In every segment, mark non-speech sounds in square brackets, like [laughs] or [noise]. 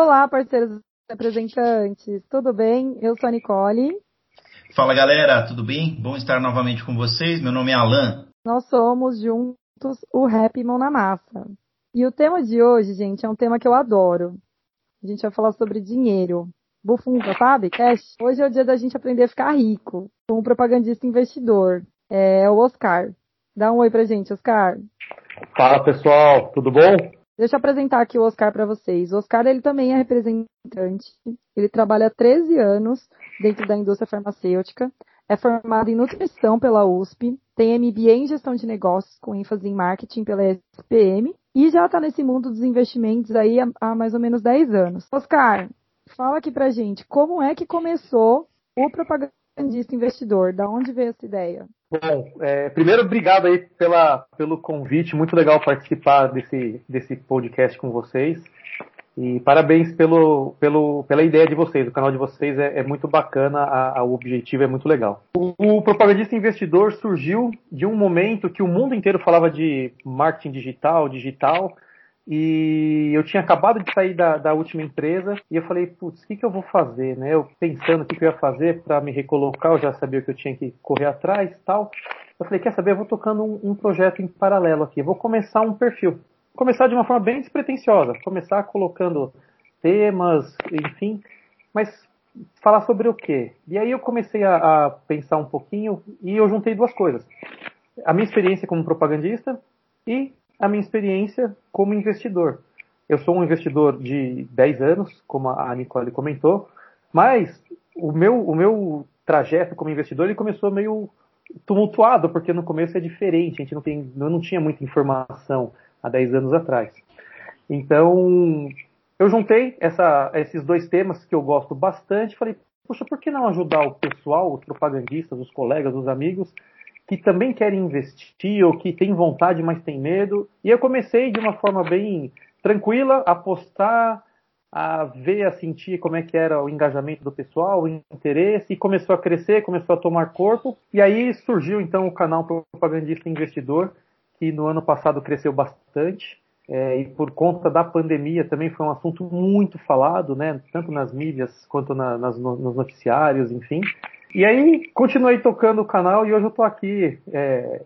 Olá, parceiros representantes, tudo bem? Eu sou a Nicole. Fala galera, tudo bem? Bom estar novamente com vocês. Meu nome é Alan. Nós somos juntos o Rap Mão na Massa. E o tema de hoje, gente, é um tema que eu adoro. A gente vai falar sobre dinheiro. Bufunfa, sabe? Cash. Hoje é o dia da gente aprender a ficar rico. Com um propagandista investidor. É o Oscar. Dá um oi pra gente, Oscar. Fala pessoal, tudo bom? Deixa eu apresentar aqui o Oscar para vocês. O Oscar ele também é representante. Ele trabalha há 13 anos dentro da indústria farmacêutica. É formado em nutrição pela USP, tem MBA em gestão de negócios com ênfase em marketing pela SPM e já está nesse mundo dos investimentos aí há, há mais ou menos 10 anos. Oscar, fala aqui pra gente, como é que começou o propagandista investidor? Da onde veio essa ideia? Bom, é, primeiro, obrigado aí pela, pelo convite. Muito legal participar desse, desse podcast com vocês. E parabéns pelo, pelo, pela ideia de vocês. O canal de vocês é, é muito bacana, a, a, o objetivo é muito legal. O, o, Propagandista Investidor surgiu de um momento que o mundo inteiro falava de marketing digital, digital, e eu tinha acabado de sair da, da última empresa e eu falei, putz, o que, que eu vou fazer, né? Eu pensando o que, que eu ia fazer para me recolocar, eu já sabia que eu tinha que correr atrás tal. Eu falei, quer saber, eu vou tocando um, um projeto em paralelo aqui, eu vou começar um perfil. Começar de uma forma bem despretensiosa, começar colocando temas, enfim, mas falar sobre o quê? E aí eu comecei a, a pensar um pouquinho e eu juntei duas coisas. A minha experiência como propagandista e a minha experiência como investidor. Eu sou um investidor de 10 anos, como a Nicole comentou, mas o meu, o meu trajeto como investidor ele começou meio tumultuado, porque no começo é diferente, a gente não, tem, não tinha muita informação há 10 anos atrás. Então, eu juntei essa, esses dois temas que eu gosto bastante, falei, poxa, por que não ajudar o pessoal, os propagandistas, os colegas, os amigos, que também querem investir ou que tem vontade, mas tem medo. E eu comecei de uma forma bem tranquila a postar, a ver, a sentir como é que era o engajamento do pessoal, o interesse, e começou a crescer, começou a tomar corpo. E aí surgiu então o canal Propagandista Investidor, que no ano passado cresceu bastante. É, e por conta da pandemia também foi um assunto muito falado, né? Tanto nas mídias quanto na, nas, nos noticiários, enfim. E aí continuei tocando o canal e hoje eu estou aqui é,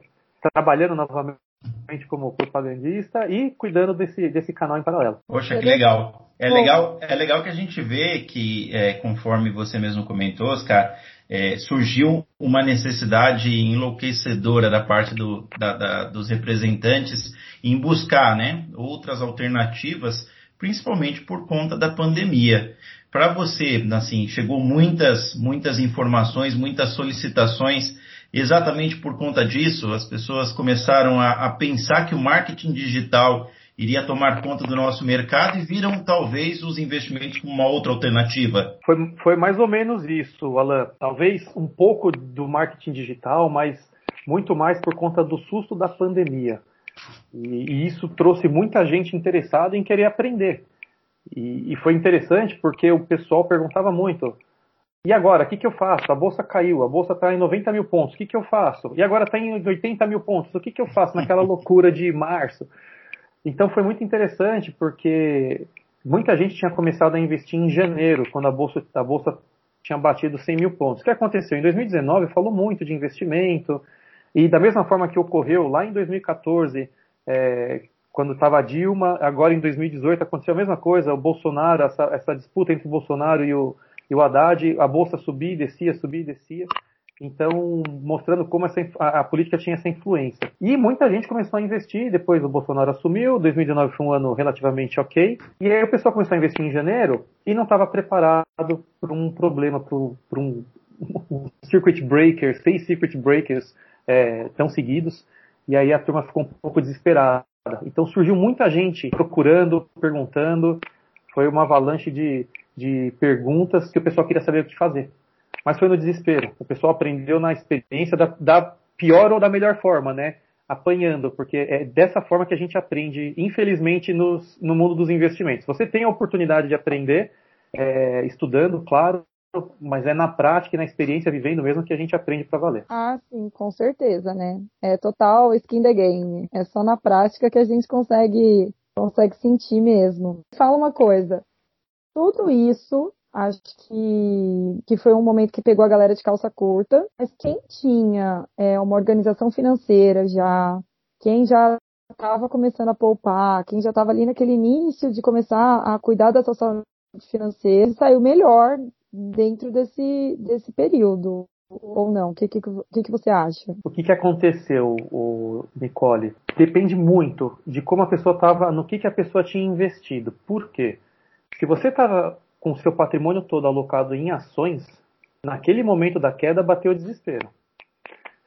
trabalhando novamente como propagandista e cuidando desse, desse canal em paralelo. Poxa, que legal. É legal, é legal que a gente vê que, é, conforme você mesmo comentou, Oscar, é, surgiu uma necessidade enlouquecedora da parte do, da, da, dos representantes em buscar né, outras alternativas, principalmente por conta da pandemia para você, assim, chegou muitas, muitas informações, muitas solicitações. Exatamente por conta disso, as pessoas começaram a, a pensar que o marketing digital iria tomar conta do nosso mercado e viram talvez os investimentos como uma outra alternativa? Foi, foi mais ou menos isso, Alan. Talvez um pouco do marketing digital, mas muito mais por conta do susto da pandemia. E, e isso trouxe muita gente interessada em querer aprender. E, e, foi interessante porque o pessoal perguntava muito: e agora, o que, que eu faço? A bolsa caiu, a bolsa está em 90 mil pontos, o que, que eu faço? E agora está em 80 mil pontos, o que, que eu faço naquela [laughs] loucura de março? Então foi muito interessante porque muita gente tinha começado a investir em janeiro, quando a bolsa, a bolsa tinha batido 100 mil pontos. O que aconteceu? Em 2019 falou muito de investimento, e da mesma forma que ocorreu lá em 2014, é, quando estava a Dilma, agora em 2018 aconteceu a mesma coisa, o Bolsonaro, essa, essa disputa entre o Bolsonaro e o, e o Haddad, a bolsa subia e descia, subia e descia. Então, mostrando como essa, a, a, política tinha essa influência. E muita gente começou a investir, depois o Bolsonaro assumiu, 2019 foi um ano relativamente ok. E aí o pessoal começou a investir em janeiro e não estava preparado para um problema, para um, um circuit breaker, seis circuit breakers é, tão seguidos. E aí a turma ficou um pouco desesperada. Então surgiu muita gente procurando, perguntando. Foi uma avalanche de, de perguntas que o pessoal queria saber o que fazer. Mas foi no desespero. O pessoal aprendeu na experiência da, da pior ou da melhor forma, né? Apanhando, porque é dessa forma que a gente aprende, infelizmente, nos, no mundo dos investimentos. Você tem a oportunidade de aprender, é, estudando, claro, mas é na prática e na experiência vivendo mesmo que a gente aprende para valer. Ah, sim, com certeza, né? É total skin the game. É só na prática que a gente consegue consegue sentir mesmo. Fala uma coisa. Tudo isso Acho que, que foi um momento que pegou a galera de calça curta. Mas quem tinha é, uma organização financeira já, quem já estava começando a poupar, quem já estava ali naquele início de começar a cuidar da sua saúde financeira, saiu melhor dentro desse, desse período. Ou não? O que, que, que, você acha? O que, que aconteceu, o Nicole? Depende muito de como a pessoa estava, no que, que a pessoa tinha investido. Por quê? Se você estava com seu patrimônio todo alocado em ações, naquele momento da queda bateu o desespero.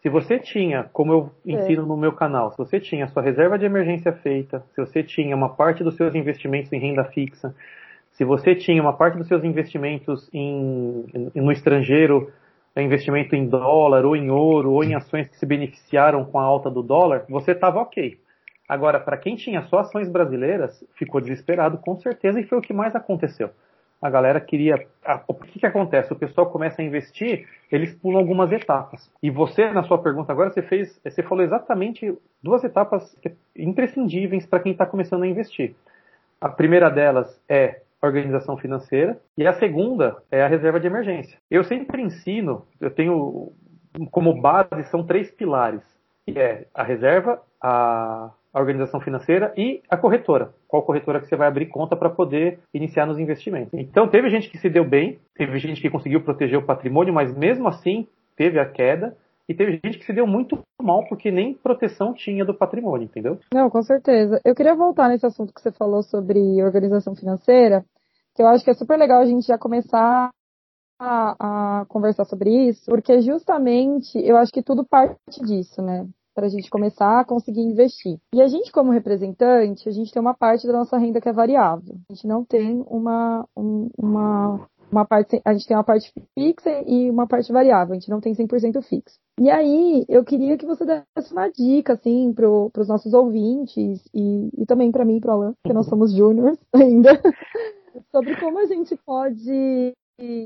Se você tinha, como eu é. ensino é. no meu canal, se você tinha sua reserva de emergência feita, se você tinha uma parte dos seus investimentos em renda fixa, se você tinha uma parte dos seus investimentos em, no estrangeiro, investimento em dólar, ou em ouro, ou em ações que se beneficiaram com a alta do dólar, você estava ok. Agora, para quem tinha só ações brasileiras, ficou desesperado com certeza e foi o que mais aconteceu a galera queria. o que, que acontece? O pessoal começa a investir, eles pulam algumas etapas. E você, na sua pergunta agora, você fez. Você falou exatamente duas etapas imprescindíveis para quem está começando a investir. A primeira delas é organização financeira e a segunda é a reserva de emergência. Eu sempre ensino, eu tenho como base são três pilares, que é a reserva, a a organização financeira e a corretora. Qual corretora que você vai abrir conta para poder iniciar nos investimentos. Então, teve gente que se deu bem, teve gente que conseguiu proteger o patrimônio, mas mesmo assim teve a queda. E teve gente que se deu muito mal porque nem proteção tinha do patrimônio, entendeu? Não, com certeza. Eu queria voltar nesse assunto que você falou sobre organização financeira, que eu acho que é super legal a gente já começar a, a, conversar sobre isso, porque justamente eu acho que tudo parte disso, né? para a gente começar a conseguir investir. E a gente, como representante, a gente tem uma parte da nossa renda que é variável. A gente não tem uma, um, uma, uma parte, a gente tem uma parte fixa e uma parte variável, a gente não tem 100% fixo. E aí, eu queria que você desse uma dica, assim, para os nossos ouvintes e, e também para mim e para o Alan, porque nós somos júniors [laughs] ainda, sobre como a gente pode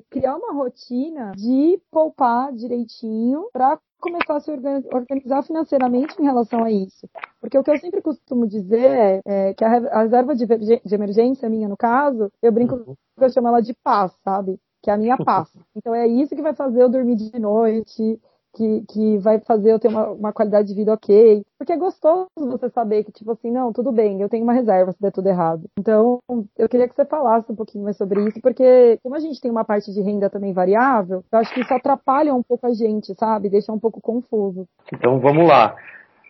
criar uma rotina de poupar direitinho para começar a se organizar financeiramente em relação a isso. Porque o que eu sempre costumo dizer é, é que a reserva de, de, emergência minha, no caso, eu brinco uhum. que eu chamo ela de paz, sabe? Que é a minha [laughs] paz. Então é isso que vai fazer eu dormir de noite, que, que vai fazer eu ter uma, uma qualidade de vida ok. Porque é gostoso você saber que, tipo assim, não, tudo bem, eu tenho uma reserva se der tudo errado. Então, eu queria que você falasse um pouquinho mais sobre isso, porque como a gente tem uma parte de renda também variável, eu acho que isso atrapalha um pouco a gente, sabe? Deixa um pouco confuso. Então, vamos lá.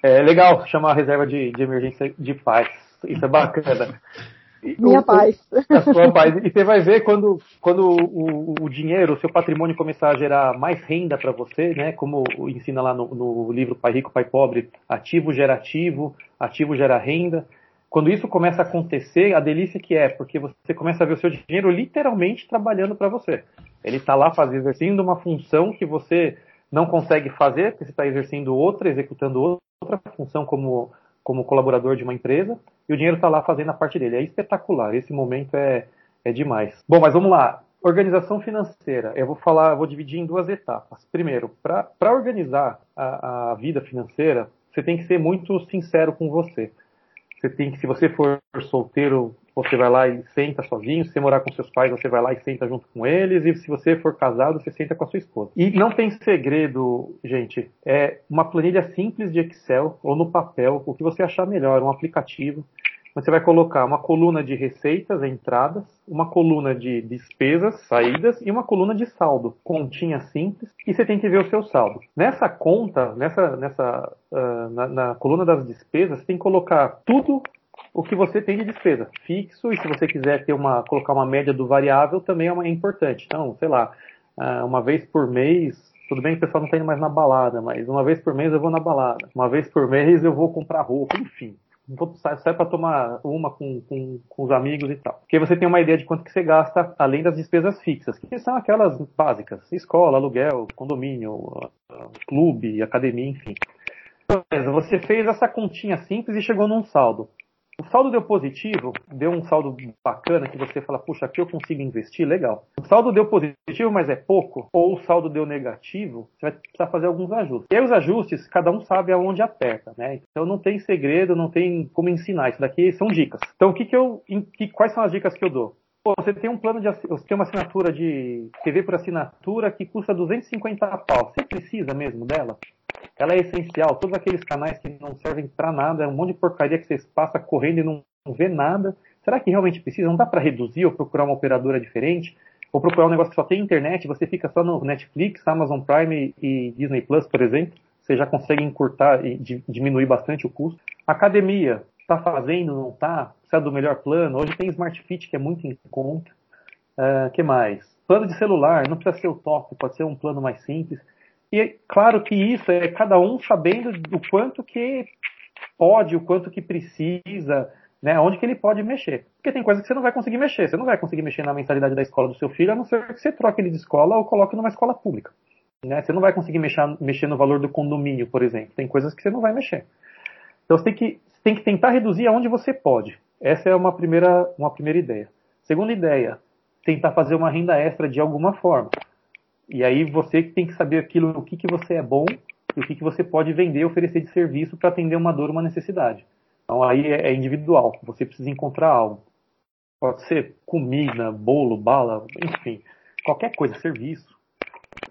É legal chamar a reserva de, de emergência de paz. Isso é bacana. [laughs] Minha o, paz. A sua paz. E você vai ver quando, quando o, o dinheiro, o seu patrimônio começar a gerar mais renda para você, né? Como ensina lá no, no, livro Pai Rico, Pai Pobre, ativo gera ativo, ativo gera renda. Quando isso começa a acontecer, a delícia que é, porque você começa a ver o seu dinheiro literalmente trabalhando para você. Ele está lá fazendo, exercendo uma função que você não consegue fazer, porque você está exercendo outra, executando outra função como como colaborador de uma empresa e o dinheiro está lá fazendo a parte dele. É espetacular, esse momento é, é demais. Bom, mas vamos lá. Organização financeira. Eu vou falar, vou dividir em duas etapas. Primeiro, para organizar a, a vida financeira, você tem que ser muito sincero com você. Você tem que, se você for solteiro, você vai lá e senta sozinho. Se você morar com seus pais, você vai lá e senta junto com eles. E se você for casado, você senta com a sua esposa. E não tem segredo, gente. É uma planilha simples de Excel ou no papel, o que você achar melhor, um aplicativo. Você vai colocar uma coluna de receitas, entradas, uma coluna de despesas, saídas e uma coluna de saldo, continha simples, e você tem que ver o seu saldo. Nessa conta, nessa, nessa uh, na, na coluna das despesas, você tem que colocar tudo o que você tem de despesa fixo e se você quiser ter uma colocar uma média do variável também é, uma, é importante. Então, sei lá, ah, uma vez por mês, tudo bem que o pessoal não está indo mais na balada, mas uma vez por mês eu vou na balada, uma vez por mês eu vou comprar roupa, enfim. Sai para tomar uma com, com, com, os amigos e tal. Porque você tem uma ideia de quanto que você gasta além das despesas fixas, que são aquelas básicas: escola, aluguel, condomínio, clube, academia, enfim. Você fez essa continha simples e chegou num saldo. O saldo deu positivo, deu um saldo bacana que você fala, puxa, aqui eu consigo investir, legal. O saldo deu positivo, mas é pouco, ou o saldo deu negativo, você vai precisar fazer alguns ajustes. E aí os ajustes, cada um sabe aonde aperta, né? Então não tem segredo, não tem como ensinar. Isso daqui são dicas. Então o que que eu, que, quais são as dicas que eu dou? Pô, você tem um plano de você tem uma assinatura de TV por assinatura que custa 250 pau. Você precisa mesmo dela? Ela é essencial. Todos aqueles canais que não servem para nada, é um monte de porcaria que você passa correndo e não, vê nada. Será que realmente precisa? Não dá para reduzir ou procurar uma operadora diferente? Ou procurar um negócio que só tem internet, você fica só no Netflix, Amazon Prime e Disney Plus, por exemplo. Você já consegue encurtar e diminuir bastante o custo. Academia, está fazendo, não está? Precisa do melhor plano. Hoje tem Smart Fit que é muito em conta. Uh, que mais? Plano de celular, não precisa ser o top, pode ser um plano mais simples. E é claro que isso é cada um sabendo do quanto que pode, o quanto que precisa, né, onde que ele pode mexer. Porque tem coisas que você não vai conseguir mexer. Você não vai conseguir mexer na mensalidade da escola do seu filho, a não ser que você troque ele de escola ou coloque numa escola pública. Né? Você não vai conseguir mexer, mexer no valor do condomínio, por exemplo. Tem coisas que você não vai mexer. Então você tem que, você tem que tentar reduzir aonde você pode. Essa é uma primeira, uma primeira ideia. Segunda ideia, tentar fazer uma renda extra de alguma forma. E aí você tem que saber aquilo, o que, que você é bom e o que, que você pode vender, oferecer de serviço para atender uma dor, uma necessidade. Então aí é, é individual, você precisa encontrar algo. Pode ser comida, bolo, bala, enfim, qualquer coisa, serviço.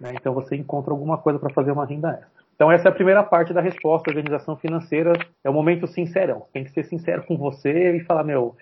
Né? Então você encontra alguma coisa para fazer uma renda extra. Então essa é a primeira parte da resposta. organização financeira é o momento sincerão. Tem que ser sincero com você e falar, meu,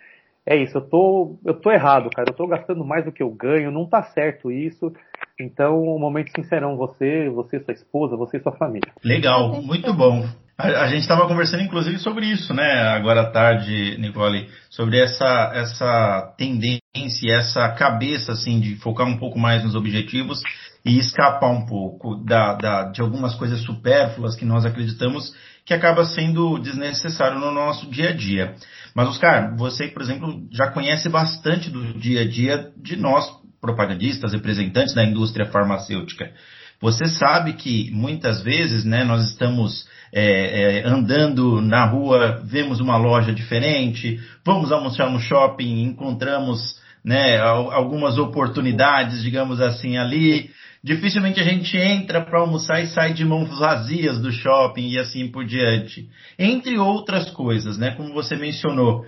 é isso, eu tô, eu tô errado, cara. Eu tô gastando mais do que eu ganho, não tá certo isso. Então, um momento sincerão, você, você, sua esposa, você e sua família. Legal, muito bom. A, a gente estava conversando, inclusive, sobre isso, né? Agora à tarde, Nicole, sobre essa, essa tendência, essa cabeça, assim, de focar um pouco mais nos objetivos e escapar um pouco da, da, de algumas coisas supérfluas que nós acreditamos que acaba sendo desnecessário no nosso dia a dia. Mas, Oscar, você, por exemplo, já conhece bastante do dia a dia de nós, propagandistas, representantes da indústria farmacêutica. Você sabe que muitas vezes né, nós estamos é, é, andando na rua, vemos uma loja diferente, vamos almoçar no shopping, encontramos né, algumas oportunidades, digamos assim, ali, Dificilmente a gente entra para almoçar e sai de mãos vazias do shopping e assim por diante. Entre outras coisas, né? Como você mencionou.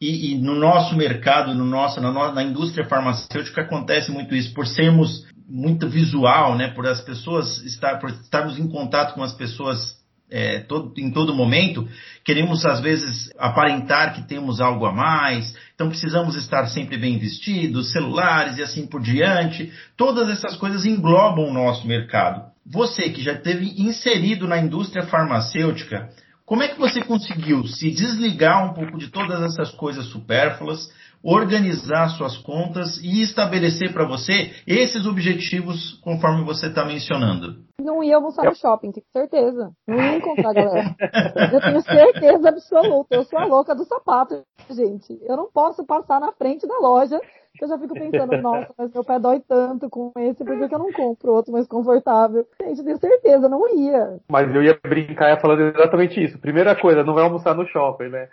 E, e no nosso mercado, no nosso, na, na indústria farmacêutica acontece muito isso, por sermos muito visual, né? Por as pessoas estar, por estarmos em contato com as pessoas é, todo, em todo momento, queremos às vezes aparentar que temos algo a mais, então precisamos estar sempre bem vestidos, celulares e assim por diante. Todas essas coisas englobam o nosso mercado. Você que já esteve inserido na indústria farmacêutica, como é que você conseguiu se desligar um pouco de todas essas coisas supérfluas organizar suas contas e estabelecer para você esses objetivos conforme você está mencionando. Não ia almoçar no shopping, tenho certeza. Não ia encontrar galera. [laughs] Eu tenho certeza absoluta. Eu sou a louca do sapato, gente. Eu não posso passar na frente da loja eu já fico pensando, nossa, mas meu pé dói tanto com esse, por que eu não compro outro mais confortável? Gente, tenho certeza, não ia. Mas eu ia brincar falando exatamente isso. Primeira coisa, não vai almoçar no shopping, né?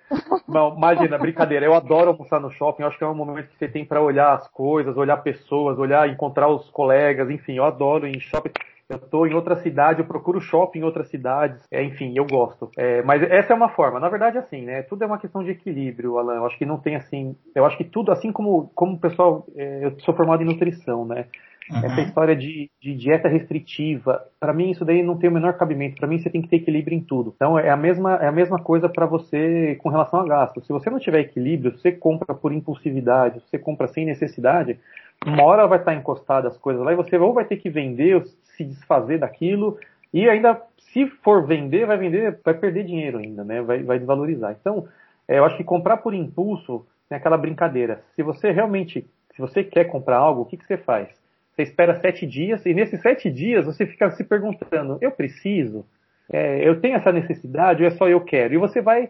Não, imagina, brincadeira, eu adoro almoçar no shopping, eu acho que é um momento que você tem para olhar as coisas, olhar pessoas, olhar, encontrar os colegas, enfim, eu adoro em shopping eu estou em outra cidade, eu procuro shopping em outras cidades, é, enfim, eu gosto. É, mas essa é uma forma. Na verdade, assim, né? Tudo é uma questão de equilíbrio, Alan. Eu acho que não tem assim. Eu acho que tudo, assim como, como o pessoal. É, eu sou formado em nutrição, né? Uhum. Essa história de, de dieta restritiva, para mim isso daí não tem o menor cabimento. Para mim você tem que ter equilíbrio em tudo. Então é a mesma, é a mesma coisa para você com relação a gasto. Se você não tiver equilíbrio, você compra por impulsividade, você compra sem necessidade, uma hora vai estar encostada as coisas lá e você ou vai ter que vender, ou se desfazer daquilo, e ainda, se for vender, vai vender, vai perder dinheiro ainda, né? Vai, vai desvalorizar. Então, é, eu acho que comprar por impulso é aquela brincadeira. Se você realmente, se você quer comprar algo, o que, que você faz? Você espera sete dias, e nesses sete dias você fica se perguntando, eu preciso? É, eu tenho essa necessidade ou é só eu quero? E você vai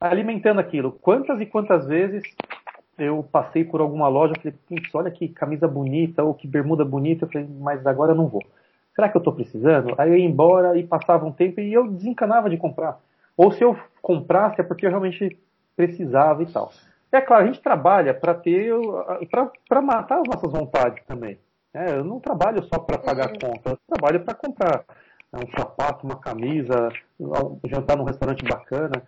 alimentando aquilo. Quantas e quantas vezes eu passei por alguma loja, falei, putz, olha que camisa bonita, ou que bermuda bonita, eu falei, mas agora eu não vou. Será que eu estou precisando? Aí eu ia embora e passava um tempo e eu desencanava de comprar. Ou se eu comprasse é porque eu realmente precisava e tal. É claro, a gente trabalha para ter, para matar as nossas vontades também. É, eu não trabalho só para pagar uhum. conta, eu trabalho para comprar um sapato, uma camisa, jantar num restaurante bacana.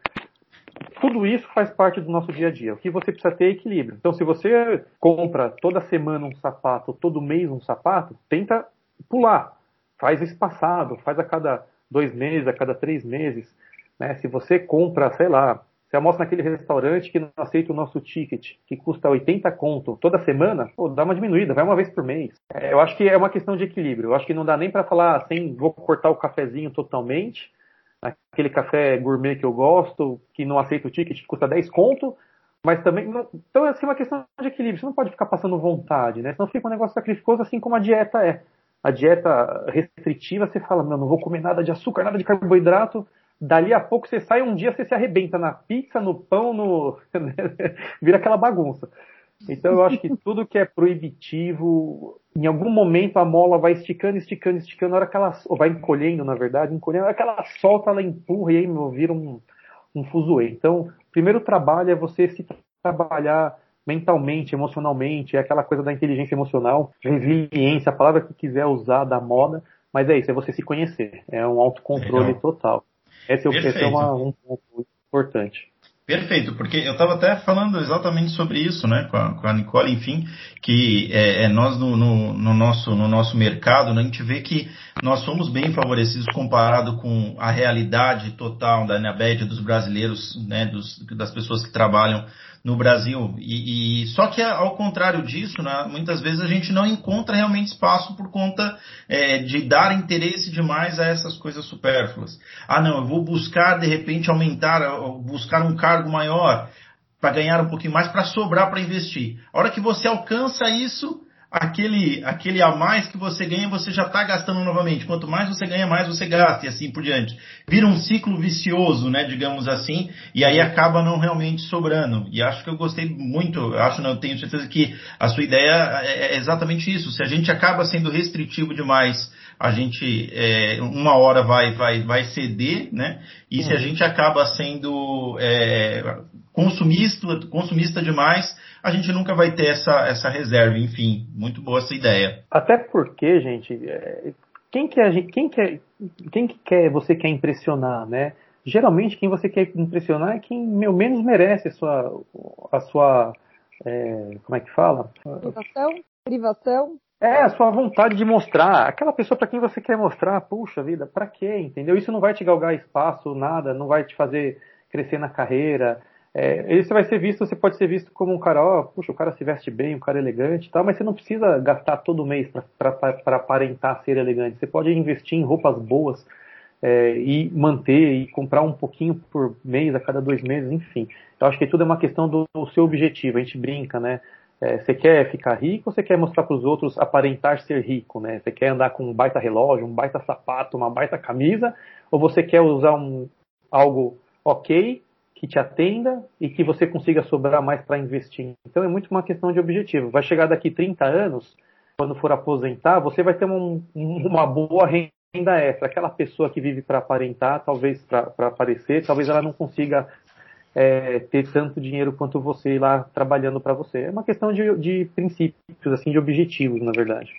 Tudo isso faz parte do nosso dia a dia. O que você precisa ter é equilíbrio. Então, se você compra toda semana um sapato, todo mês um sapato, tenta pular. Faz espaçado, faz a cada dois meses, a cada três meses. Né? Se você compra, sei lá, você almoça naquele restaurante que não aceita o nosso ticket, que custa 80 conto toda semana, pô, dá uma diminuída, vai uma vez por mês. É, eu acho que é uma questão de equilíbrio. Eu acho que não dá nem para falar assim, vou cortar o cafezinho totalmente, aquele café gourmet que eu gosto, que não aceita o ticket, custa 10 conto, mas também. Não, então é assim, uma questão de equilíbrio. Você não pode ficar passando vontade, né? Senão fica um negócio sacrificoso, assim como a dieta é. A dieta restritiva, você fala, não, não vou comer nada de açúcar, nada de carboidrato, dali a pouco você sai um dia, você se arrebenta na pizza, no pão, no. [laughs] vira aquela bagunça. Então eu acho que tudo que é proibitivo, em algum momento a mola vai esticando, esticando, esticando, na hora que ela. Ou vai encolhendo, na verdade, encolhendo, na hora que ela solta, ela empurra e aí meu, vira um, um fuzuê. Então, o primeiro trabalho é você se trabalhar mentalmente, emocionalmente, é aquela coisa da inteligência emocional, resiliência, a palavra que quiser usar da moda, mas é isso, é você se conhecer, é um autocontrole Legal. total. Esse é, esse é uma, um ponto importante. Perfeito, porque eu estava até falando exatamente sobre isso, né, com a, com a Nicole, enfim, que é, é nós no, no, no, nosso, no nosso mercado, né, a gente vê que nós somos bem favorecidos comparado com a realidade total da Anabed dos brasileiros, né, dos, das pessoas que trabalham no Brasil. E, e, só que ao contrário disso, né, muitas vezes a gente não encontra realmente espaço por conta é, de dar interesse demais a essas coisas supérfluas. Ah, não, eu vou buscar de repente aumentar, buscar um cargo maior para ganhar um pouquinho mais, para sobrar para investir. A hora que você alcança isso, aquele, aquele a mais que você ganha, você já está gastando novamente. Quanto mais você ganha, mais você gasta e assim por diante. Vira um ciclo vicioso, né, digamos assim, e aí acaba não realmente sobrando. E acho que eu gostei muito, acho não, eu tenho certeza que a sua ideia é, é exatamente isso. Se a gente acaba sendo restritivo demais, a gente é, uma hora vai, vai, vai ceder, né? E se a gente acaba sendo é, consumista, consumista demais, a gente nunca vai ter essa, essa reserva. Enfim, muito boa essa ideia. Até porque, gente, é, quem que, a gente, quem, que, quem que quer, você quer impressionar, né? Geralmente quem você quer impressionar é quem meu, menos merece a sua, a sua é, como é que fala? Privação? Privação? É, a sua vontade de mostrar. Aquela pessoa para quem você quer mostrar, puxa vida, para quê? Entendeu? Isso não vai te galgar espaço, nada, não vai te fazer crescer na carreira. É, vai ser visto, você pode ser visto como um cara, ó, puxa, o cara se veste bem, um cara elegante e tal, mas você não precisa gastar todo mês para aparentar ser elegante. Você pode investir em roupas boas é, e manter e comprar um pouquinho por mês, a cada dois meses, enfim. Eu acho que tudo é uma questão do, do seu objetivo, a gente brinca, né? É, você quer ficar rico ou você quer mostrar para os outros aparentar ser rico, né? Você quer andar com um baita relógio, um baita sapato, uma baita camisa, ou você quer usar um, algo ok que te atenda e que você consiga sobrar mais para investir. Então é muito uma questão de objetivo. Vai chegar daqui 30 anos, quando for aposentar, você vai ter um, uma boa renda extra. Aquela pessoa que vive para aparentar, talvez para aparecer, talvez ela não consiga é, ter tanto dinheiro quanto você lá trabalhando para você. É uma questão de, de princípios, assim, de objetivos, na verdade.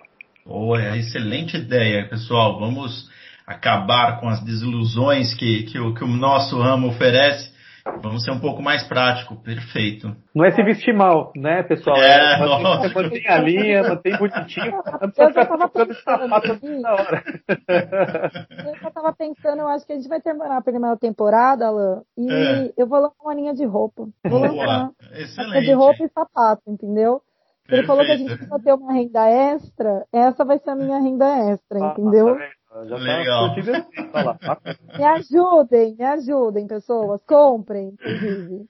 Boa, é excelente ideia, pessoal. Vamos acabar com as desilusões que, que, o, que o nosso ramo oferece Vamos ser um pouco mais prático, perfeito. Não é se vestir mal, né, pessoal? É, é mantém, mantém a linha, mantém bonitinho. [laughs] Eu já tava pensando, [laughs] hora. eu já tava pensando, eu acho que a gente vai terminar a primeira temporada, Alan, e é. eu vou lançar uma linha de roupa. Vou lançar Excelente. de roupa e sapato, entendeu? Ele falou que a gente precisa ter uma renda extra, essa vai ser a minha renda extra, ah, entendeu? Tá já tá Legal. Tá me ajudem, me ajudem, pessoas. Comprem, inclusive.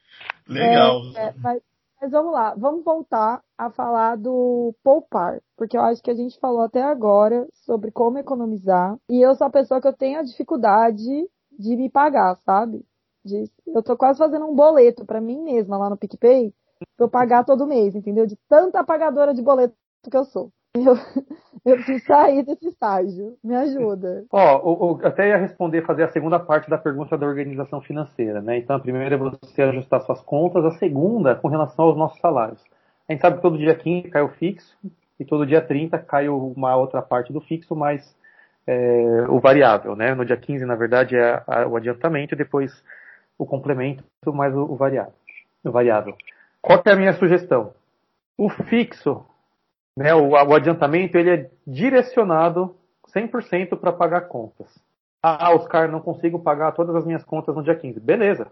Legal. É, é, mas, mas, vamos lá, vamos voltar a falar do poupar, porque eu acho que a gente falou até agora sobre como economizar, e eu sou a pessoa que eu tenho a dificuldade de me pagar, sabe? De, eu tô quase fazendo um boleto para mim mesma lá no PicPay, pra eu pagar todo mês, entendeu? De tanta pagadora de boleto que eu sou. Eu, [laughs] eu preciso sair desse estágio. Me ajuda. Ó, oh, até ia responder, fazer a segunda parte da pergunta da organização financeira, né? Então, a primeira é você ajustar suas contas, a segunda com relação aos nossos salários. A gente sabe que todo dia 15 cai o fixo e todo dia 30 cai uma outra parte do fixo, mais é, o variável, né? No dia 15, na verdade, é o adiantamento depois o complemento mais o, o variável. O variável. Qual é a minha sugestão? O fixo, né, o, o adiantamento, ele é direcionado 100% para pagar contas. Ah, Oscar, não consigo pagar todas as minhas contas no dia 15. Beleza.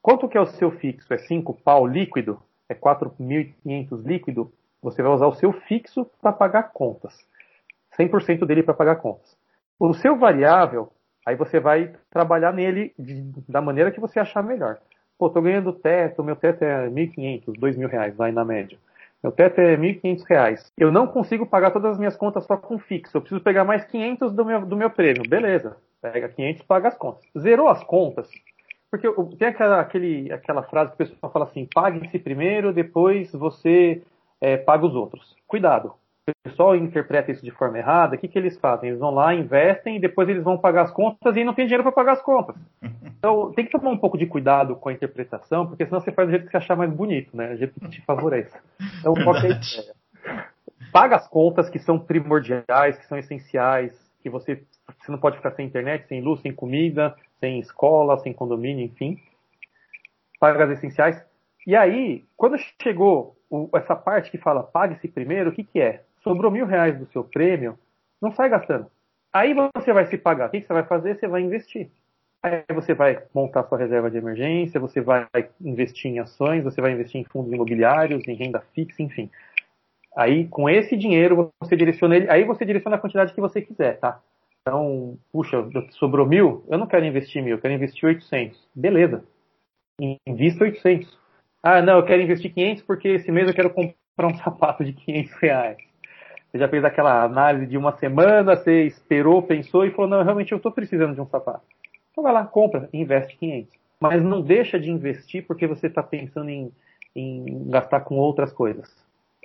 Quanto que é o seu fixo? É 5 pau líquido? É 4.500 líquido? Você vai usar o seu fixo para pagar contas. 100% dele para pagar contas. O seu variável, aí você vai trabalhar nele de, da maneira que você achar melhor. Pô, tô ganhando teto, meu teto é 1.500, 2.000 reais, vai na média. Meu teto é 1.500 reais. Eu não consigo pagar todas as minhas contas só com fixo. Eu preciso pegar mais 500 do meu, do meu prêmio. Beleza. Pega 500 paga as contas. Zerou as contas. Porque tem aquela, aquele, aquela frase que o pessoal fala assim: pague-se primeiro, depois você é, paga os outros. Cuidado. O pessoal interpreta isso de forma errada. O que, que eles fazem? Eles vão lá, investem e depois eles vão pagar as contas e não tem dinheiro para pagar as contas. [laughs] Então tem que tomar um pouco de cuidado com a interpretação, porque senão você faz do jeito que você achar mais bonito, né? Do jeito que te favorece. Então, [laughs] qual a ideia? Paga as contas que são primordiais, que são essenciais, que você, você não pode ficar sem internet, sem luz, sem comida, sem escola, sem condomínio, enfim. Paga as essenciais. E aí, quando chegou o, essa parte que fala pague-se primeiro, o que, que é? Sobrou mil reais do seu prêmio, não sai gastando. Aí você vai se pagar. O que, você vai fazer? Você vai investir. Aí você vai montar sua reserva de emergência, você vai investir em ações, você vai investir em fundos imobiliários, em renda fixa, enfim. Aí, com esse dinheiro, você direciona ele, aí você direciona a quantidade que você quiser, tá? Então, puxa, sobrou mil, eu não quero investir mil, eu quero investir 800. Beleza. Invista 800. Ah, não, eu quero investir 500 porque esse mês eu quero comprar um sapato de 500 reais. Você já fez aquela análise de uma semana, você esperou, pensou e falou, não, realmente eu estou precisando de um sapato. Então vai lá, compra, investe 500. Mas não deixa de investir porque você está pensando em, em gastar com outras coisas.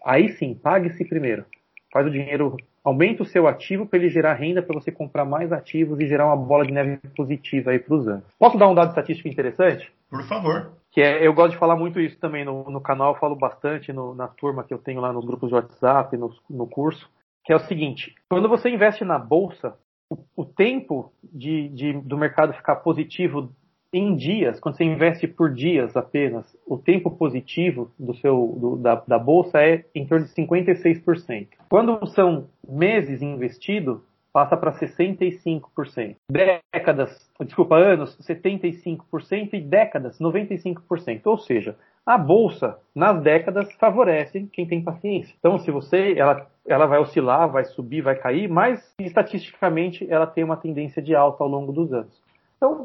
Aí sim, pague-se primeiro. Faz o dinheiro, aumenta o seu ativo para ele gerar renda para você comprar mais ativos e gerar uma bola de neve positiva aí para os anos. Posso dar um dado estatístico interessante? Por favor. Que é, eu gosto de falar muito isso também no, no canal, falo bastante no, na turma que eu tenho lá nos grupos de WhatsApp, no, no curso, que é o seguinte: quando você investe na bolsa, o, tempo de, de, do mercado ficar positivo em dias, quando você investe por dias apenas, o tempo positivo do seu, do, da, da bolsa é em torno de 56%. Quando são meses investido, passa para 65%. Décadas, desculpa, anos, 75% e décadas, 95%. Ou seja, a bolsa, nas décadas, favorece quem tem paciência. Então, se você, ela, ela vai oscilar, vai subir, vai cair, mas estatisticamente ela tem uma tendência de alta ao longo dos anos. Então,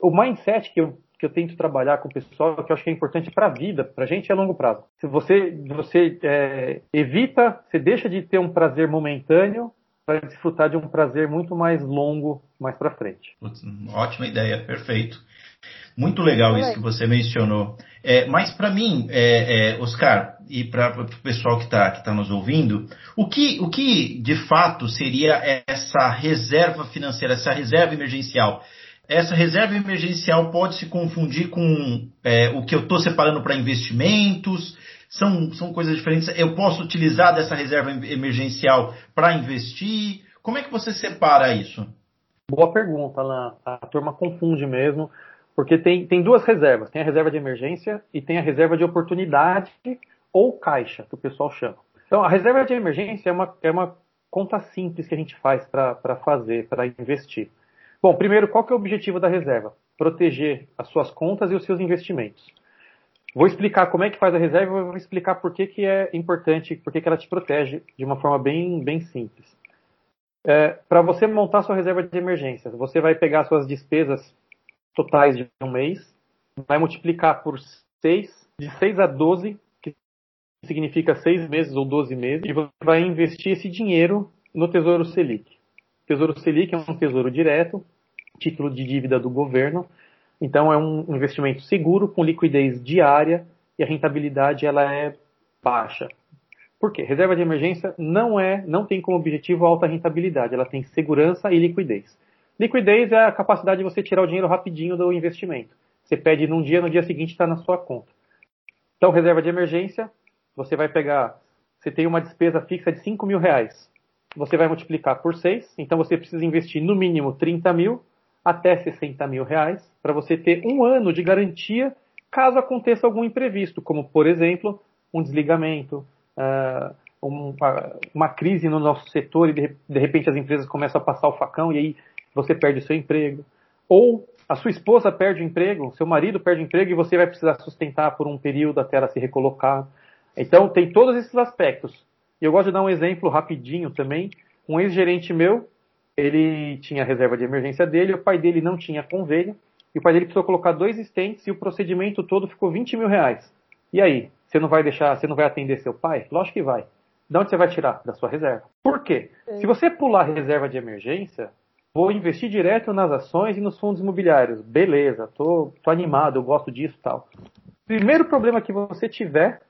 o mindset que eu, que eu tento trabalhar com o pessoal, que eu acho que é importante para a vida, para a gente, é longo prazo. Se você, você é, evita, você deixa de ter um prazer momentâneo para desfrutar de um prazer muito mais longo mais para frente. Ótima ideia, perfeito. Muito legal isso que você mencionou. É, mas para mim, é, é, Oscar, e para o pessoal que está tá nos ouvindo, o que, o que de fato seria essa reserva financeira, essa reserva emergencial? Essa reserva emergencial pode se confundir com é, o que eu estou separando para investimentos? São, são coisas diferentes. Eu posso utilizar dessa reserva emergencial para investir? Como é que você separa isso? Boa pergunta, Alan. A turma confunde mesmo. Porque tem, tem duas reservas. Tem a reserva de emergência e tem a reserva de oportunidade ou caixa, que o pessoal chama. Então, a reserva de emergência é uma, é uma conta simples que a gente faz para fazer, para investir. Bom, primeiro, qual que é o objetivo da reserva? Proteger as suas contas e os seus investimentos. Vou explicar como é que faz a reserva e vou explicar por que, que é importante, por que, que ela te protege de uma forma bem, bem simples. É, para você montar sua reserva de emergência, você vai pegar suas despesas totais de um mês, vai multiplicar por 6, de 6 a 12, que significa 6 meses ou 12 meses, e você vai investir esse dinheiro no Tesouro Selic. O Tesouro Selic é um tesouro direto, título de dívida do governo, então é um investimento seguro, com liquidez diária, e a rentabilidade ela é baixa. Por quê? Reserva de emergência não é, não tem como objetivo alta rentabilidade, ela tem segurança e liquidez. Liquidez é a capacidade de você tirar o dinheiro rapidinho do investimento. Você pede num dia, no dia seguinte está na sua conta. Então, reserva de emergência, você vai pegar, você tem uma despesa fixa de 5 mil reais. Você vai multiplicar por 6, então você precisa investir no mínimo 30 mil. Até 60 mil reais, para você ter um ano de garantia caso aconteça algum imprevisto, como, por exemplo, um desligamento, uh, um, uma crise no nosso setor e de, de repente as empresas começam a passar o facão e aí você perde o seu emprego. Ou a sua esposa perde o emprego, seu marido perde o emprego e você vai precisar sustentar por um período até ela se recolocar. Então tem todos esses aspectos. E eu gosto de dar um exemplo rapidinho também. Um ex-gerente meu, ele tinha a reserva de emergência dele, o pai dele não tinha convênio, e o pai dele precisou colocar dois estentes e o procedimento todo ficou 20 mil reais. E aí, você não vai deixar, você não vai atender seu pai? Lógico que vai. De onde você vai tirar? Da sua reserva. Por quê? É. Se você pular a reserva de emergência, vou investir direto nas ações e nos fundos imobiliários. Beleza, tô, tô animado, eu gosto disso tal. Primeiro problema que você tiver,